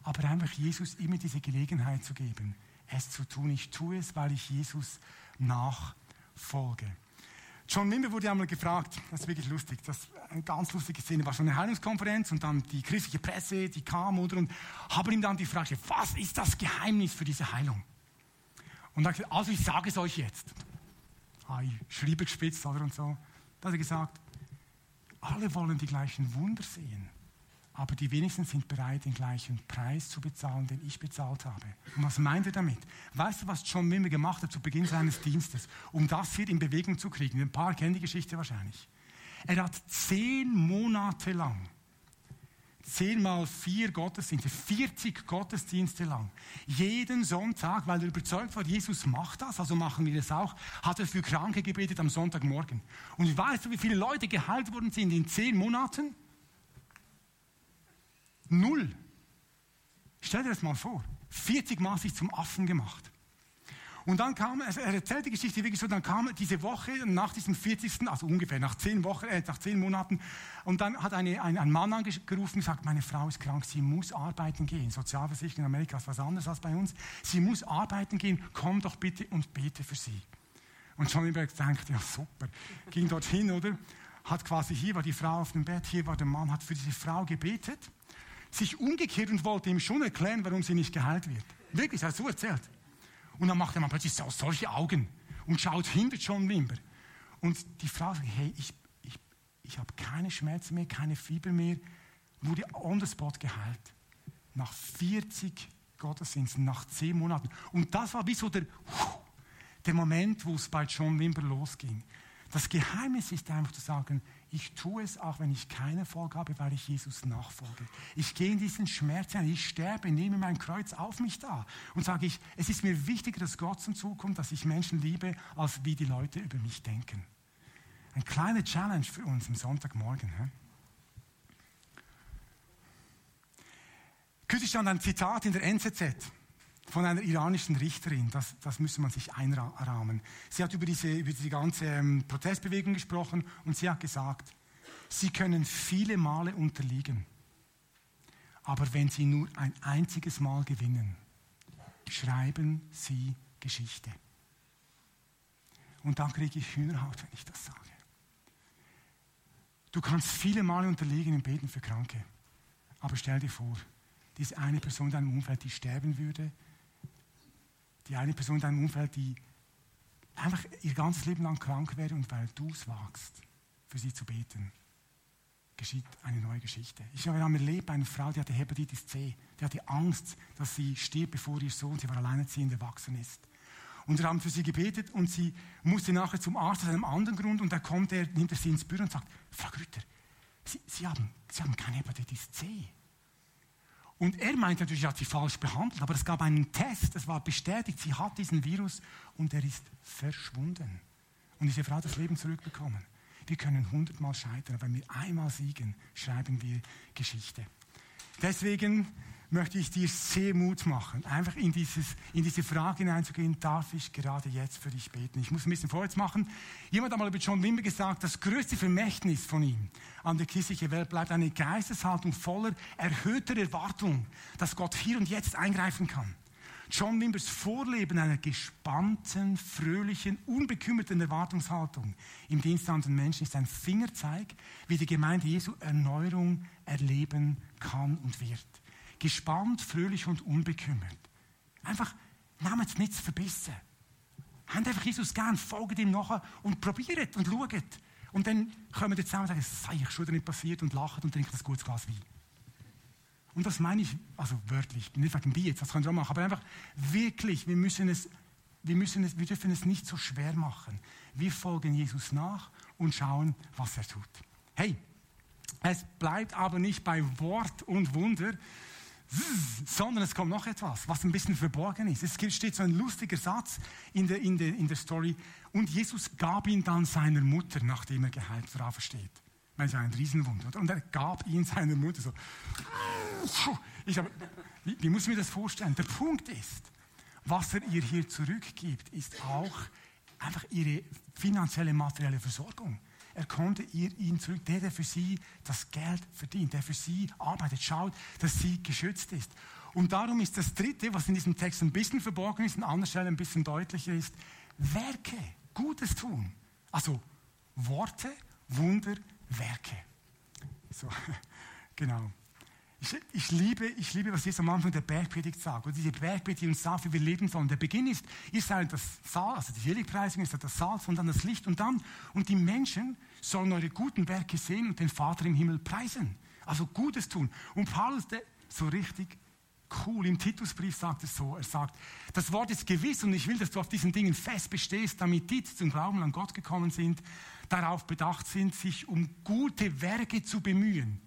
aber einfach Jesus immer diese Gelegenheit zu geben, es zu tun. Ich tue es, weil ich Jesus nachfolge. John Wimber wurde einmal gefragt, das ist wirklich lustig, das ist eine ganz lustige Szene, war schon eine Heilungskonferenz und dann die christliche Presse, die kam oder und haben ihm dann die Frage was ist das Geheimnis für diese Heilung? Und er hat gesagt, also ich sage es euch jetzt. Ah, ich schriebe gespitzt oder und so. Da hat er gesagt, alle wollen die gleichen Wunder sehen, aber die wenigsten sind bereit, den gleichen Preis zu bezahlen, den ich bezahlt habe. Und was meint er damit? Weißt du, was John Wimmer gemacht hat zu Beginn seines Dienstes, um das hier in Bewegung zu kriegen? Ein paar kennen die Geschichte wahrscheinlich. Er hat zehn Monate lang zehn mal vier Gottesdienste, 40 Gottesdienste lang. Jeden Sonntag, weil er überzeugt war, Jesus macht das, also machen wir das auch, hat er für Kranke gebetet am Sonntagmorgen. Und weißt du, wie viele Leute geheilt worden sind in zehn Monaten? Null. Stell dir das mal vor. 40 Mal sich zum Affen gemacht. Und dann kam, er erzählt die Geschichte wirklich so, dann kam diese Woche nach diesem 40., also ungefähr nach zehn Wochen, äh, nach zehn Monaten, und dann hat eine, ein, ein Mann angerufen und gesagt, meine Frau ist krank, sie muss arbeiten gehen. Sozialversicherung in Amerika ist was anderes als bei uns. Sie muss arbeiten gehen, komm doch bitte und bete für sie. Und John Lieberg denkt, ja super, ging dorthin, oder? Hat quasi, hier war die Frau auf dem Bett, hier war der Mann, hat für diese Frau gebetet, sich umgekehrt und wollte ihm schon erklären, warum sie nicht geheilt wird. Wirklich, er hat so erzählt. Und dann macht der Mann plötzlich so, solche Augen und schaut hinter John Wimber. Und die Frau sagt, hey, ich, ich, ich habe keine Schmerzen mehr, keine Fieber mehr, wurde on the spot geheilt. Nach 40 Gottesdiensten, nach 10 Monaten. Und das war wie so der, der Moment, wo es bei John Wimber losging. Das Geheimnis ist einfach zu sagen, ich tue es, auch wenn ich keine Erfolg habe, weil ich Jesus nachfolge. Ich gehe in diesen Schmerz ein, ich sterbe, nehme mein Kreuz auf mich da und sage ich, es ist mir wichtiger, dass Gott zum Zug kommt, dass ich Menschen liebe, als wie die Leute über mich denken. Ein kleiner Challenge für uns am Sonntagmorgen. He? Kürzlich stand ein Zitat in der NZZ von einer iranischen Richterin. Das, das müsste man sich einrahmen. Sie hat über diese, über diese ganze ähm, Protestbewegung gesprochen und sie hat gesagt, Sie können viele Male unterliegen. Aber wenn Sie nur ein einziges Mal gewinnen, schreiben Sie Geschichte. Und dann kriege ich Hühnerhaut, wenn ich das sage. Du kannst viele Male unterliegen im Beten für Kranke. Aber stell dir vor, diese eine Person in deinem Umfeld, die sterben würde, die eine Person in deinem Umfeld, die einfach ihr ganzes Leben lang krank wäre und weil du es wagst, für sie zu beten, geschieht eine neue Geschichte. Ich habe erlebt, eine Frau, die hatte Hepatitis C, die hatte Angst, dass sie stirbt, bevor ihr Sohn, sie war alleinerziehend erwachsen ist. Und wir haben für sie gebetet und sie musste nachher zum Arzt aus einem anderen Grund und da kommt er, nimmt er sie ins Büro und sagt, Frau Grütter, sie, sie, haben, sie haben keine Hepatitis C. Und er meinte natürlich, er hat sie falsch behandelt, aber es gab einen Test, es war bestätigt, sie hat diesen Virus und er ist verschwunden. Und diese Frau hat das Leben zurückbekommen. Wir können hundertmal scheitern, aber wenn wir einmal siegen, schreiben wir Geschichte. Deswegen möchte ich dir sehr Mut machen, einfach in, dieses, in diese Frage hineinzugehen, darf ich gerade jetzt für dich beten? Ich muss ein bisschen vorwärts machen. Jemand hat mal über John Wimber gesagt, das größte Vermächtnis von ihm an der christlichen Welt bleibt eine Geisteshaltung voller erhöhter Erwartung, dass Gott hier und jetzt eingreifen kann. John Wimbers Vorleben einer gespannten, fröhlichen, unbekümmerten Erwartungshaltung im Dienst an den Menschen ist ein Fingerzeig, wie die Gemeinde Jesu Erneuerung erleben kann und wird. Gespannt, fröhlich und unbekümmert. Einfach, nehmt nichts verbissen. Habt einfach Jesus gern, folgt ihm nachher und probiert und schaut. Und dann kommen wir zusammen und sagen, es sei ich schon nicht passiert und lachen und trinken ein gutes Glas Wein. Und das meine ich, also wörtlich, nicht wegen Bier, das könnt ihr auch machen, aber einfach wirklich, wir müssen es, wir müssen es, wir dürfen es nicht so schwer machen. Wir folgen Jesus nach und schauen, was er tut. Hey, es bleibt aber nicht bei Wort und Wunder, sondern es kommt noch etwas, was ein bisschen verborgen ist. Es steht so ein lustiger Satz in der, in der, in der Story. Und Jesus gab ihn dann seiner Mutter, nachdem er geheilt war, versteht. Das ist ein Riesenwunder. Und er gab ihn seiner Mutter so. Ich habe, wie, wie muss ich mir das vorstellen? Der Punkt ist, was er ihr hier zurückgibt, ist auch einfach ihre finanzielle, materielle Versorgung. Er konnte ihr ihn zurück, der, der für sie das Geld verdient, der für sie arbeitet, schaut, dass sie geschützt ist. Und darum ist das Dritte, was in diesem Text ein bisschen verborgen ist, an anderer Stelle ein bisschen deutlicher ist, Werke, Gutes tun. Also Worte, Wunder, Werke. So, genau. Ich, ich, liebe, ich liebe, was Jesus am Anfang der Bergpredigt sagt. Und diese Bergpredigt, die uns sagt, wie wir leben sollen. Der Beginn ist, ihr seid das Salz, also die Seligpreisung ist das Salz und dann das Licht und dann, und die Menschen sollen eure guten Werke sehen und den Vater im Himmel preisen. Also Gutes tun. Und Paulus, der, so richtig cool, im Titusbrief sagt es so, er sagt, das Wort ist gewiss und ich will, dass du auf diesen Dingen fest bestehst, damit die, die zum Glauben an Gott gekommen sind, darauf bedacht sind, sich um gute Werke zu bemühen.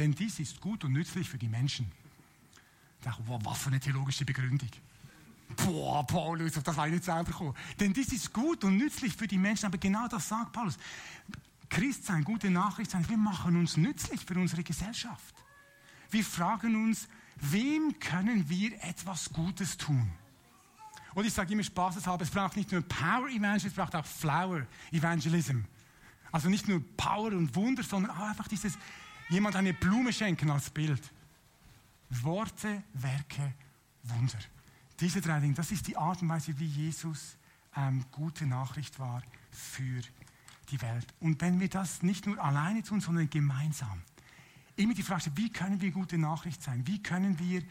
Denn dies ist gut und nützlich für die Menschen. Ich dachte, was für eine theologische Begründung. Boah, Paulus, auf das war ich nicht selber gekommen. Denn dies ist gut und nützlich für die Menschen. Aber genau das sagt Paulus. Christ sein, gute Nachricht sein, wir machen uns nützlich für unsere Gesellschaft. Wir fragen uns, wem können wir etwas Gutes tun? Und ich sage immer spaßeshalber, es braucht nicht nur Power Evangelism, es braucht auch Flower Evangelism. Also nicht nur Power und Wunder, sondern auch einfach dieses, jemand eine Blume schenken als Bild. Worte, Werke, Wunder. Diese drei Dinge, das ist die Art und Weise, wie Jesus ähm, gute Nachricht war für die Welt. Und wenn wir das nicht nur alleine tun, sondern gemeinsam. Immer die Frage, wie können wir gute Nachricht sein? Wie können wir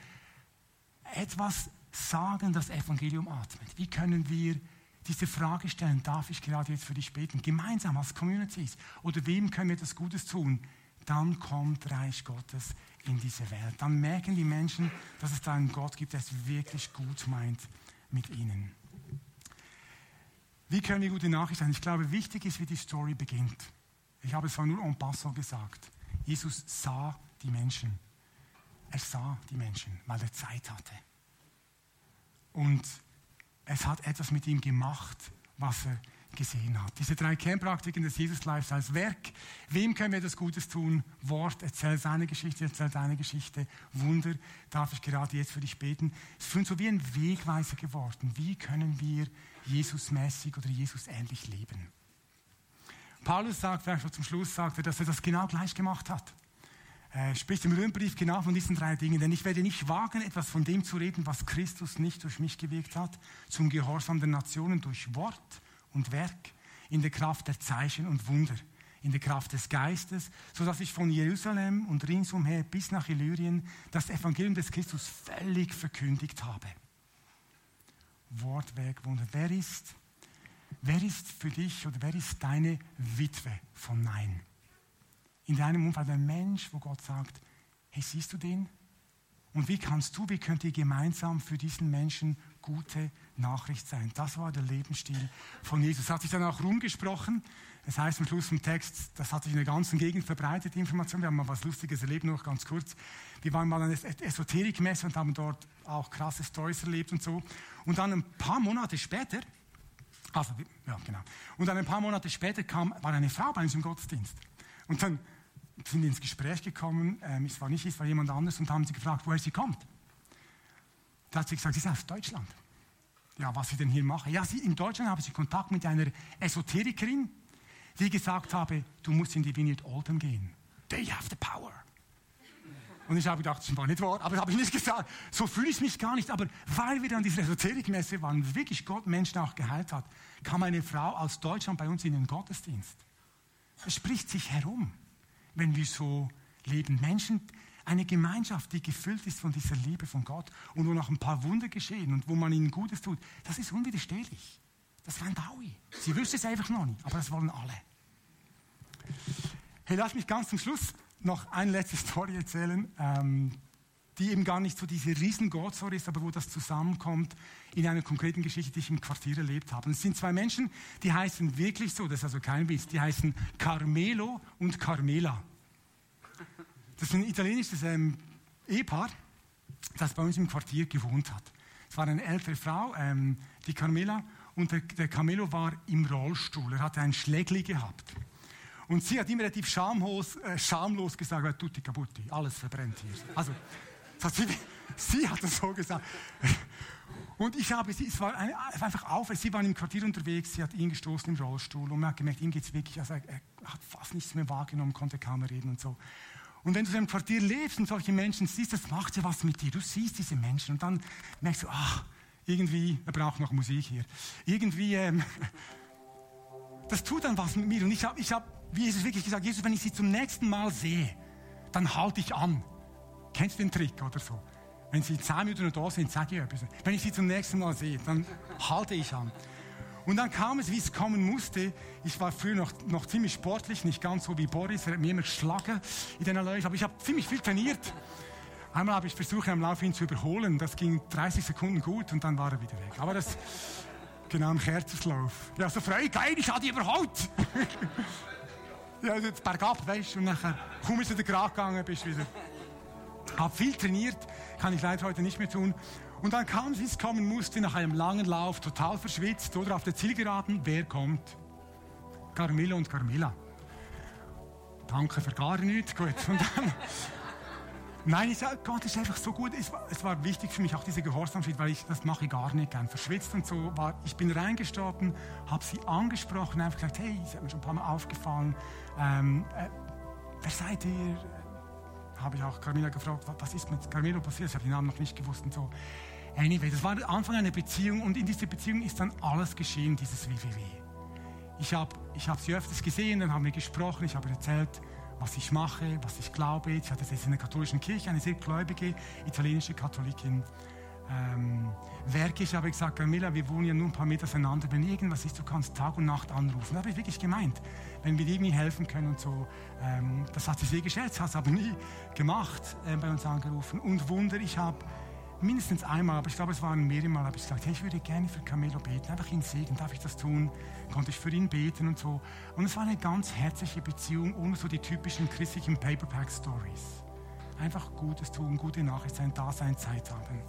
etwas sagen, das Evangelium atmet? Wie können wir diese Frage stellen, darf ich gerade jetzt für dich beten? Gemeinsam als Communities. Oder wem können wir das Gutes tun? Dann kommt Reich Gottes in diese Welt. Dann merken die Menschen, dass es da einen Gott gibt, der es wirklich gut meint mit ihnen. Wie können wir gute Nachricht sein? Ich glaube, wichtig ist, wie die Story beginnt. Ich habe es zwar nur en passant gesagt. Jesus sah die Menschen. Er sah die Menschen, weil er Zeit hatte. Und es hat etwas mit ihm gemacht, was er gesehen hat. Diese drei Kernpraktiken des Jesus-Lifestyles. Werk, wem können wir das Gutes tun? Wort, erzähl seine Geschichte, erzähl deine Geschichte. Wunder, darf ich gerade jetzt für dich beten. Es ist für uns so wie ein Wegweiser geworden. Wie können wir Jesus-mäßig oder Jesus-ähnlich leben? Paulus sagt, vielleicht schon zum Schluss, sagt er, dass er das genau gleich gemacht hat. Er spricht im Römerbrief genau von diesen drei Dingen. Denn ich werde nicht wagen, etwas von dem zu reden, was Christus nicht durch mich gewirkt hat, zum Gehorsam der Nationen durch Wort und Werk, in der Kraft der Zeichen und Wunder, in der Kraft des Geistes, so dass ich von Jerusalem und ringsumher bis nach Illyrien das Evangelium des Christus völlig verkündigt habe. Wort, Werk, Wunder. Wer ist, wer ist für dich oder wer ist deine Witwe von Nein? in deinem Umfeld ein Mensch, wo Gott sagt, hey, siehst du den? Und wie kannst du, wie könnt ihr gemeinsam für diesen Menschen gute Nachricht sein? Das war der Lebensstil von Jesus. Das hat sich dann auch rumgesprochen. Das heißt am Schluss im Text, das hat sich in der ganzen Gegend verbreitet, die Information. Wir haben mal was Lustiges erlebt, noch ganz kurz. Wir waren mal an einer Esoterikmesse und haben dort auch krasse Stories erlebt und so. Und dann ein paar Monate später, also, ja, genau. Und dann ein paar Monate später kam, war eine Frau bei uns im Gottesdienst. Und dann sind ins Gespräch gekommen, ähm, es war nicht ich, es war jemand anderes, und haben sie gefragt, woher sie kommt. Da hat sie gesagt, sie ist aus Deutschland. Ja, was sie denn hier mache? Ja, sie, in Deutschland habe sie Kontakt mit einer Esoterikerin, die gesagt habe, du musst in die Vineyard Oldham gehen. They have the power. Und ich habe gedacht, das war nicht wahr, aber das habe ich nicht gesagt. So fühle ich mich gar nicht. Aber weil wir an dieser Esoterikmesse waren, wirklich Gott Menschen auch geheilt hat, kam eine Frau aus Deutschland bei uns in den Gottesdienst. Es spricht sich herum wenn wir so leben. Menschen, eine Gemeinschaft, die gefüllt ist von dieser Liebe von Gott und wo noch ein paar Wunder geschehen und wo man ihnen Gutes tut, das ist unwiderstehlich. Das ein Daui. Sie wüsste es einfach noch nicht, aber das wollen alle. Hey, lass mich ganz zum Schluss noch eine letzte Story erzählen, ähm, die eben gar nicht so diese riesen God-Story ist, aber wo das zusammenkommt in einer konkreten Geschichte, die ich im Quartier erlebt habe. Und es sind zwei Menschen, die heißen wirklich so, das ist also kein Witz, die heißen Carmelo und Carmela. Das ist ein italienisches ähm, Ehepaar, das bei uns im Quartier gewohnt hat. Es war eine ältere Frau, ähm, die Carmela, und der, der Carmelo war im Rollstuhl. Er hatte ein Schlägli gehabt. Und sie hat ihm relativ schamlos, äh, schamlos gesagt, tutti kaputti, alles verbrennt hier. Also, sie, sie hat es so gesagt. Und ich habe sie, es war eine, einfach auf, sie waren im Quartier unterwegs, sie hat ihn gestoßen im Rollstuhl und man hat gemerkt, ihm geht es wirklich, also er, er, hat fast nichts mehr wahrgenommen, konnte kaum mehr reden und so. Und wenn du im Quartier lebst und solche Menschen siehst, das macht ja was mit dir. Du siehst diese Menschen und dann merkst du, ach, irgendwie, er braucht noch Musik hier. Irgendwie, ähm, das tut dann was mit mir. Und ich habe, ich hab, wie Jesus wirklich gesagt, Jesus, wenn ich sie zum nächsten Mal sehe, dann halte ich an. Kennst du den Trick oder so? Wenn sie zehn Minuten da sind, sage ich etwas. Wenn ich sie zum nächsten Mal sehe, dann halte ich an. Und dann kam es, wie es kommen musste. Ich war früher noch, noch ziemlich sportlich, nicht ganz so wie Boris. Er hat mir immer geschlagen in den Läufen. Aber ich habe ziemlich viel trainiert. Einmal habe ich versucht, am Lauf ihn zu überholen. Das ging 30 Sekunden gut und dann war er wieder weg. Aber das, genau im Kerzenslauf. Ja, so frei, geil, ich habe die überholt. ja, jetzt bergab, weißt du, und nachher komm ich wieder gerade gegangen, bist wieder. Habe viel trainiert, kann ich leider heute nicht mehr tun. Und dann kam es, wie es kommen musste, nach einem langen Lauf, total verschwitzt oder auf der Zielgeraden. Wer kommt? Carmelo und Carmela. Danke für gar nichts. Gut. Und dann, Nein, ich Gott ist einfach so gut. Es war, es war wichtig für mich auch diese Gehorsamkeit, weil ich das mache ich gar nicht gern. Verschwitzt und so. War, ich bin reingestorben, habe sie angesprochen, einfach gesagt, hey, es hat mir schon ein paar Mal aufgefallen. Ähm, äh, wer seid ihr? habe ich auch Carmela gefragt, was ist mit Carmelo passiert? Ich habe den Namen noch nicht gewusst und so. Anyway, das war der Anfang einer Beziehung und in dieser Beziehung ist dann alles geschehen, dieses WWW. Ich habe ich hab sie öfters gesehen, dann haben wir gesprochen, ich habe erzählt, was ich mache, was ich glaube. Ich hatte jetzt in der katholischen Kirche eine sehr gläubige italienische Katholikin ähm, Werke. Ich habe gesagt, Camilla, wir wohnen ja nur ein paar Meter auseinander. Wenn irgendwas ist, du kannst Tag und Nacht anrufen. Da habe ich wirklich gemeint, wenn wir irgendwie helfen können und so. Ähm, das hat sie sehr geschätzt, hat es aber nie gemacht, äh, bei uns angerufen. Und Wunder, ich habe mindestens einmal, aber ich glaube, es waren mehrere Mal, habe ich gesagt, hey, ich würde gerne für Camelo beten, einfach ihn segnen, darf ich das tun? Konnte ich für ihn beten und so. Und es war eine ganz herzliche Beziehung, ohne so die typischen christlichen Paperback-Stories. Einfach Gutes tun, gute Nachricht sein, Dasein, Zeit haben.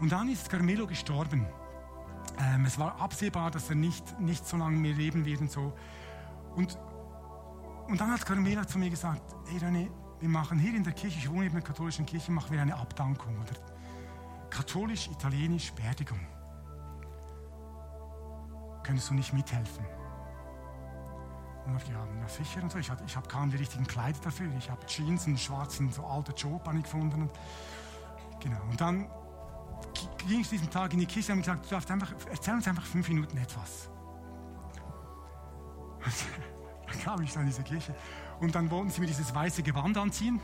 Und dann ist Carmelo gestorben. Ähm, es war absehbar, dass er nicht, nicht so lange mehr leben wird und so. Und, und dann hat Carmela zu mir gesagt, hey René, wir machen hier in der Kirche, ich wohne in der katholischen Kirche, machen wir eine Abdankung oder katholisch-italienisch Beerdigung. Könntest du nicht mithelfen? Und ich ja, sicher und so. Ich, ich habe kaum die richtigen Kleider dafür. Ich habe Jeans, einen schwarzen, so alten Job gefunden. Und, genau. Und dann ging ich diesen Tag in die Kirche und gesagt, du darfst einfach, erzähl uns einfach fünf Minuten etwas. Und dann kam ich dann in diese Kirche. Und dann wollten sie mir dieses weiße Gewand anziehen.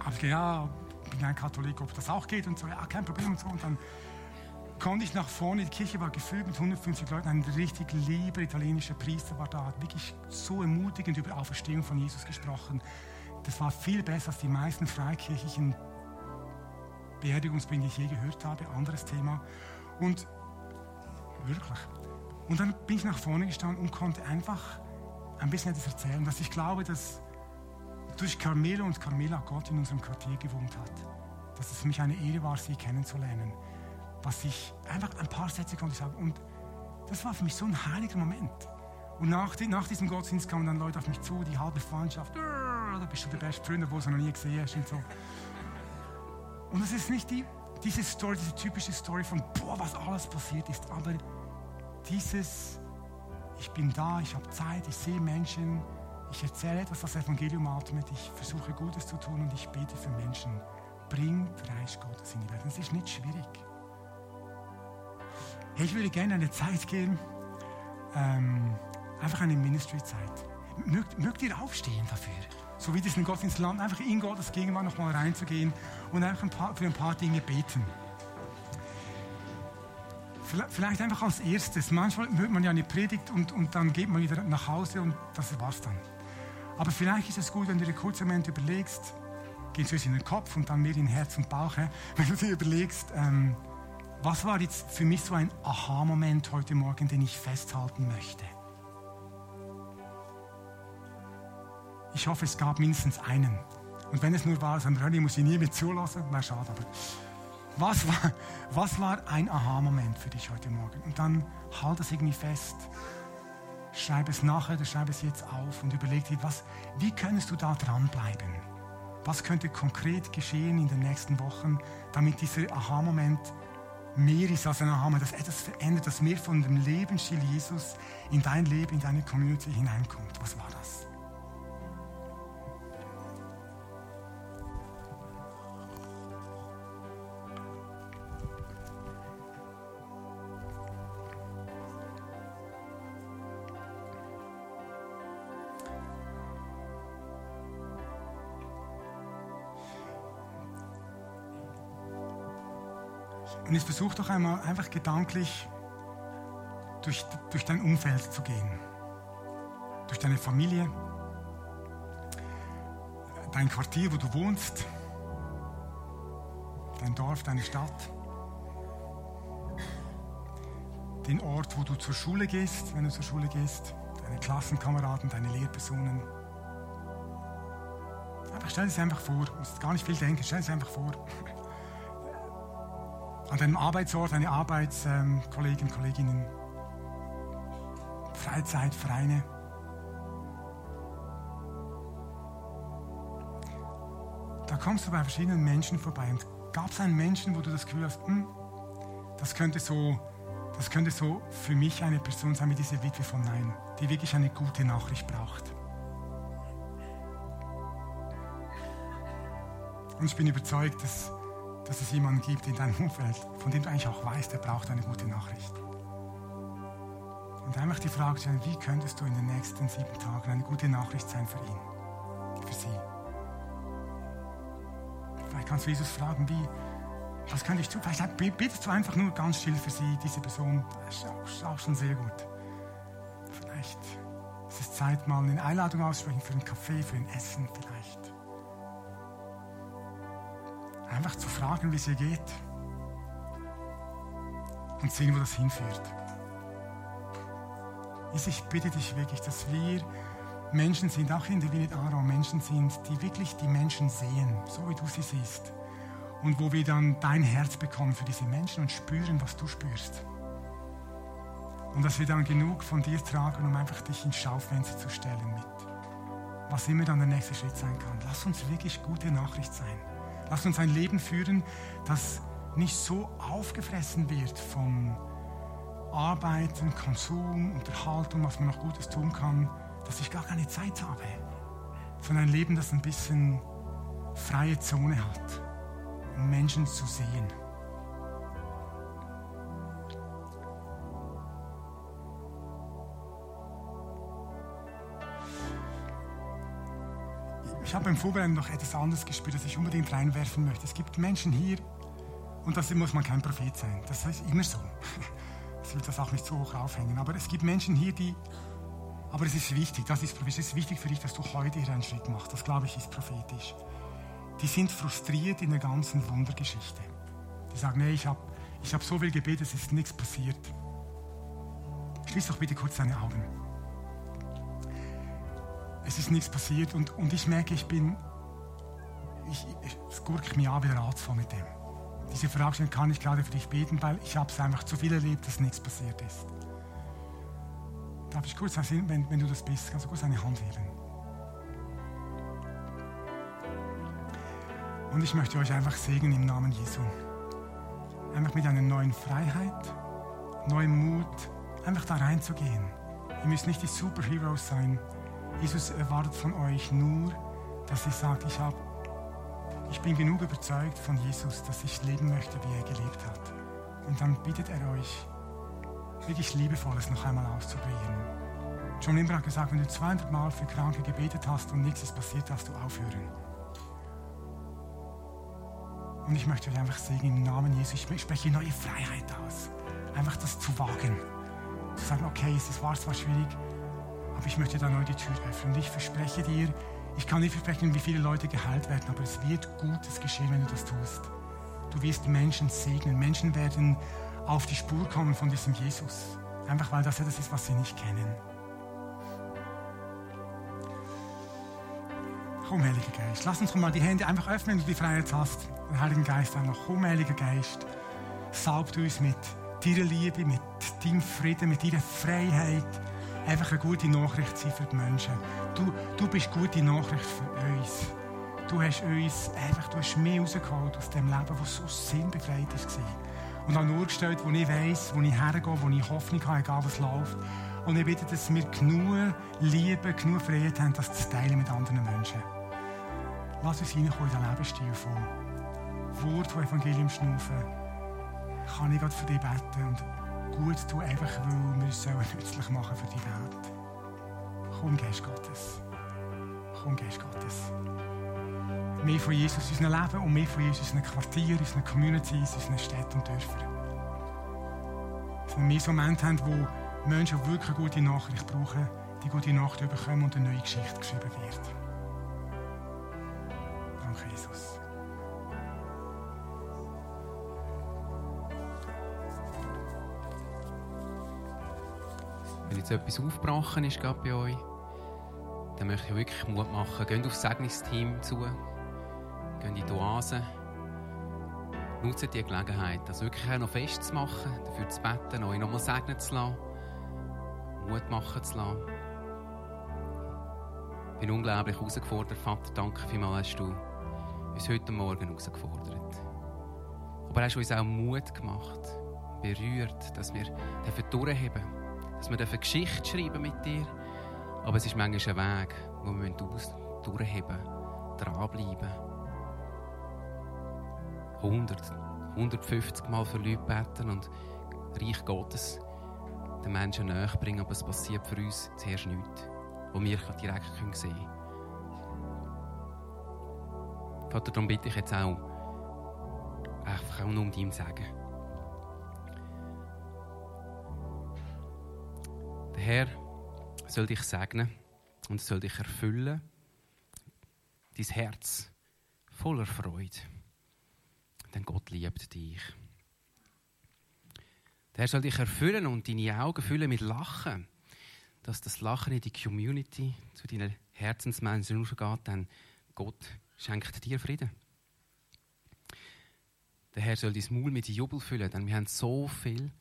Habe ich gesagt, ja, bin ein Katholik, ob das auch geht und so, ja, kein Problem und so. Und dann konnte ich nach vorne, die Kirche war gefüllt mit 150 Leuten, ein richtig lieber italienischer Priester war da, hat wirklich so ermutigend über Auferstehung von Jesus gesprochen. Das war viel besser als die meisten freikirchlichen Beerdigungsbringen, die ich je gehört habe, anderes Thema. Und wirklich. Und dann bin ich nach vorne gestanden und konnte einfach ein bisschen etwas erzählen, dass ich glaube, dass durch Carmelo und Carmela Gott in unserem Quartier gewohnt hat. Dass es für mich eine Ehre war, sie kennenzulernen. Was ich einfach ein paar Sätze konnte sagen. Und das war für mich so ein heiliger Moment. Und nach, nach diesem Gottesdienst kamen dann Leute auf mich zu, die halbe Verwandtschaft. Da bist du der beste Freund, wo du noch nie gesehen hast und so. Und es ist nicht die, diese Story, diese typische Story von, boah, was alles passiert ist, aber dieses, ich bin da, ich habe Zeit, ich sehe Menschen, ich erzähle etwas, das Evangelium atmet, ich versuche Gutes zu tun und ich bete für Menschen. Bringt Reich Gottes in die Welt. Das ist nicht schwierig. Ich würde gerne eine Zeit geben, ähm, einfach eine Ministry-Zeit. Mögt, mögt ihr aufstehen dafür? So wie diesen Gottesdienstland, einfach in Gottes Gegenwart nochmal reinzugehen und einfach ein paar, für ein paar Dinge beten. Vielleicht einfach als erstes. Manchmal hört man ja eine Predigt und, und dann geht man wieder nach Hause und das war's dann. Aber vielleicht ist es gut, wenn du dir kurz einen Moment überlegst, geht zuerst in den Kopf und dann mehr in Herz und Bauch, wenn du dir überlegst, ähm, was war jetzt für mich so ein Aha-Moment heute Morgen, den ich festhalten möchte. Ich hoffe, es gab mindestens einen. Und wenn es nur war, dann Rönni muss ich nie mehr zulassen, wäre schade. Aber was war, was war ein Aha-Moment für dich heute Morgen? Und dann halt es irgendwie fest. Schreib es nachher oder schreib es jetzt auf und überleg dir, was, wie könntest du da dranbleiben? Was könnte konkret geschehen in den nächsten Wochen, damit dieser Aha-Moment mehr ist als ein Aha-Moment, dass etwas verändert, dass mehr von dem Lebensstil Jesus in dein Leben, in deine Community hineinkommt? Was war das? Und jetzt versuch doch einmal einfach gedanklich durch, durch dein Umfeld zu gehen. Durch deine Familie, dein Quartier, wo du wohnst, dein Dorf, deine Stadt, den Ort, wo du zur Schule gehst, wenn du zur Schule gehst, deine Klassenkameraden, deine Lehrpersonen. Einfach stell es einfach vor, du musst gar nicht viel denken, stell es einfach vor an deinem Arbeitsort, deine Arbeitskollegen, Kolleginnen, Freizeitvereine. Da kommst du bei verschiedenen Menschen vorbei. Und gab es einen Menschen, wo du das Gefühl hast, hm, das könnte so, das könnte so für mich eine Person sein wie diese Witwe von Nein, die wirklich eine gute Nachricht braucht. Und ich bin überzeugt, dass dass es jemanden gibt in deinem Umfeld, von dem du eigentlich auch weißt, der braucht eine gute Nachricht. Und einfach die Frage stellen, wie könntest du in den nächsten sieben Tagen eine gute Nachricht sein für ihn, für sie? Vielleicht kannst du Jesus fragen, wie, was könnte ich tun? Vielleicht betest du einfach nur ganz still für sie, diese Person. Das ist auch, ist auch schon sehr gut. Vielleicht ist es Zeit, mal eine Einladung aussprechen für einen Kaffee, für ein Essen vielleicht. Einfach zu fragen, wie es ihr geht. Und sehen, wo das hinführt. Ich bitte dich wirklich, dass wir Menschen sind, auch in der Wienet Aarau, Menschen sind, die wirklich die Menschen sehen, so wie du sie siehst. Und wo wir dann dein Herz bekommen für diese Menschen und spüren, was du spürst. Und dass wir dann genug von dir tragen, um einfach dich ins Schaufenster zu stellen mit. Was immer dann der nächste Schritt sein kann. Lass uns wirklich gute Nachricht sein. Lass uns ein Leben führen, das nicht so aufgefressen wird von Arbeiten, Konsum, Unterhaltung, was man noch Gutes tun kann, dass ich gar keine Zeit habe, sondern ein Leben, das ein bisschen freie Zone hat, um Menschen zu sehen. Ich habe beim Vorbereiten noch etwas anderes gespürt, das ich unbedingt reinwerfen möchte. Es gibt Menschen hier, und das muss man kein Prophet sein, das ist immer so. Ich will das auch nicht so hoch aufhängen, aber es gibt Menschen hier, die, aber es ist wichtig, das ist, es ist wichtig für dich, dass du heute hier einen Schritt machst, das glaube ich ist prophetisch. Die sind frustriert in der ganzen Wundergeschichte. Die sagen, nee, ich habe ich hab so viel gebetet, es ist nichts passiert. Schließ doch bitte kurz deine Augen es ist nichts passiert und, und ich merke, ich bin, ich, es gurkt mich an, wieder ratsvoll mit dem. Diese Frage kann ich gerade für dich beten, weil ich habe es einfach zu viel erlebt, dass nichts passiert ist. Darf ich kurz, wenn, wenn du das bist, kannst du kurz eine Hand heben? Und ich möchte euch einfach segnen im Namen Jesu. Einfach mit einer neuen Freiheit, neuem Mut, einfach da reinzugehen. Ihr müsst nicht die Superheroes sein, Jesus erwartet von euch nur, dass ihr sagt, ich, hab, ich bin genug überzeugt von Jesus, dass ich leben möchte, wie er gelebt hat. Und dann bittet er euch, wirklich Liebevolles noch einmal auszuprobieren. John Limber hat gesagt, wenn du 200 Mal für Kranke gebetet hast und nichts ist passiert, darfst du aufhören. Und ich möchte euch einfach segnen im Namen Jesus. Ich spreche neue Freiheit aus. Einfach das zu wagen. Zu sagen, okay, es war zwar schwierig, aber ich möchte da neu die Tür öffnen. Und ich verspreche dir, ich kann nicht versprechen, wie viele Leute geheilt werden, aber es wird Gutes geschehen, wenn du das tust. Du wirst Menschen segnen. Menschen werden auf die Spur kommen von diesem Jesus. Einfach weil das etwas ist, was sie nicht kennen. Komm, Heiliger Geist, lass uns mal die Hände einfach öffnen, wenn du die Freiheit hast. Den Heiligen Geist noch. Komm, Heiliger Geist, salb uns mit deiner Liebe, mit deinem Frieden, mit deiner Freiheit einfach eine gute Nachricht sein für die Menschen. Du, du bist gute Nachricht für uns. Du hast uns einfach, du hast mich rausgeholt aus dem Leben, das so sinnbefreit war. Und an nur gestellt, wo ich weiss, wo ich hergehe, wo ich Hoffnung habe, egal was läuft. Und ich bitte, dass wir genug Liebe, genug Freiheit haben, das zu teilen mit anderen Menschen. Lass uns reinkommen in den Lebensstil von Wort von Evangelium schnaufen. Kann ich Gott für dich beten und gut tun, einfach weil wir es nützlich machen für die Welt. Komm, Geist Gottes. Komm, Geist Gottes. Mehr von Jesus in unserem Leben und mehr von Jesus in unseren Quartier, in unseren Communities, in unseren Städten und Dörfern. Dass wir mehr so Momente haben, wo Menschen wirklich eine gute Nachricht brauchen, die gute Nachricht bekommen und eine neue Geschichte geschrieben wird. Danke, Jesus. Jetzt etwas aufgebrochen ist, gerade bei euch, dann möchte ich wirklich Mut machen. Geht aufs Segnungsteam zu, geht in die Oase, nutzt die Gelegenheit, das wirklich auch noch festzumachen, dafür zu beten, euch nochmal segnen zu lassen, Mut machen zu lassen. Ich bin unglaublich herausgefordert. Vater, danke vielmals, hast du uns heute Morgen herausgefordert. Aber hast du uns auch Mut gemacht, berührt, dass wir durchheben dürfen dass wir eine Geschichte schreiben mit dir. Aber es ist manchmal ein Weg, wo wir aus durchheben, dranbleiben. 100, 150 Mal für Leute beten und Reich Gottes den Menschen näher bringen, aber es passiert für uns zuerst nichts, wo wir direkt sehen können. Vater, darum bitte ich jetzt auch, einfach auch nur um dein Sagen. Herr soll dich segnen und soll dich erfüllen, dein Herz voller Freude. Denn Gott liebt dich. Der Herr soll dich erfüllen und deine Augen füllen mit Lachen, dass das Lachen in die Community, zu deinen Herzensmenschen rausgeht, denn Gott schenkt dir Frieden. Der Herr soll dein Maul mit Jubel füllen, denn wir haben so viel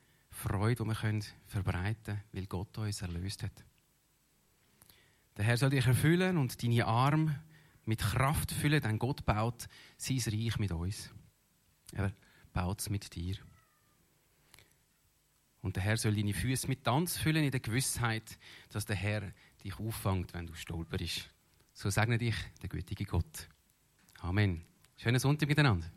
Freude, die wir können verbreiten können, weil Gott uns erlöst hat. Der Herr soll dich erfüllen und deine Arme mit Kraft füllen, denn Gott baut sein Reich mit uns. Er baut es mit dir. Und der Herr soll deine Füße mit Tanz füllen in der Gewissheit, dass der Herr dich auffängt, wenn du stolperst. So segne dich der gütige Gott. Amen. Schönen Sonntag miteinander.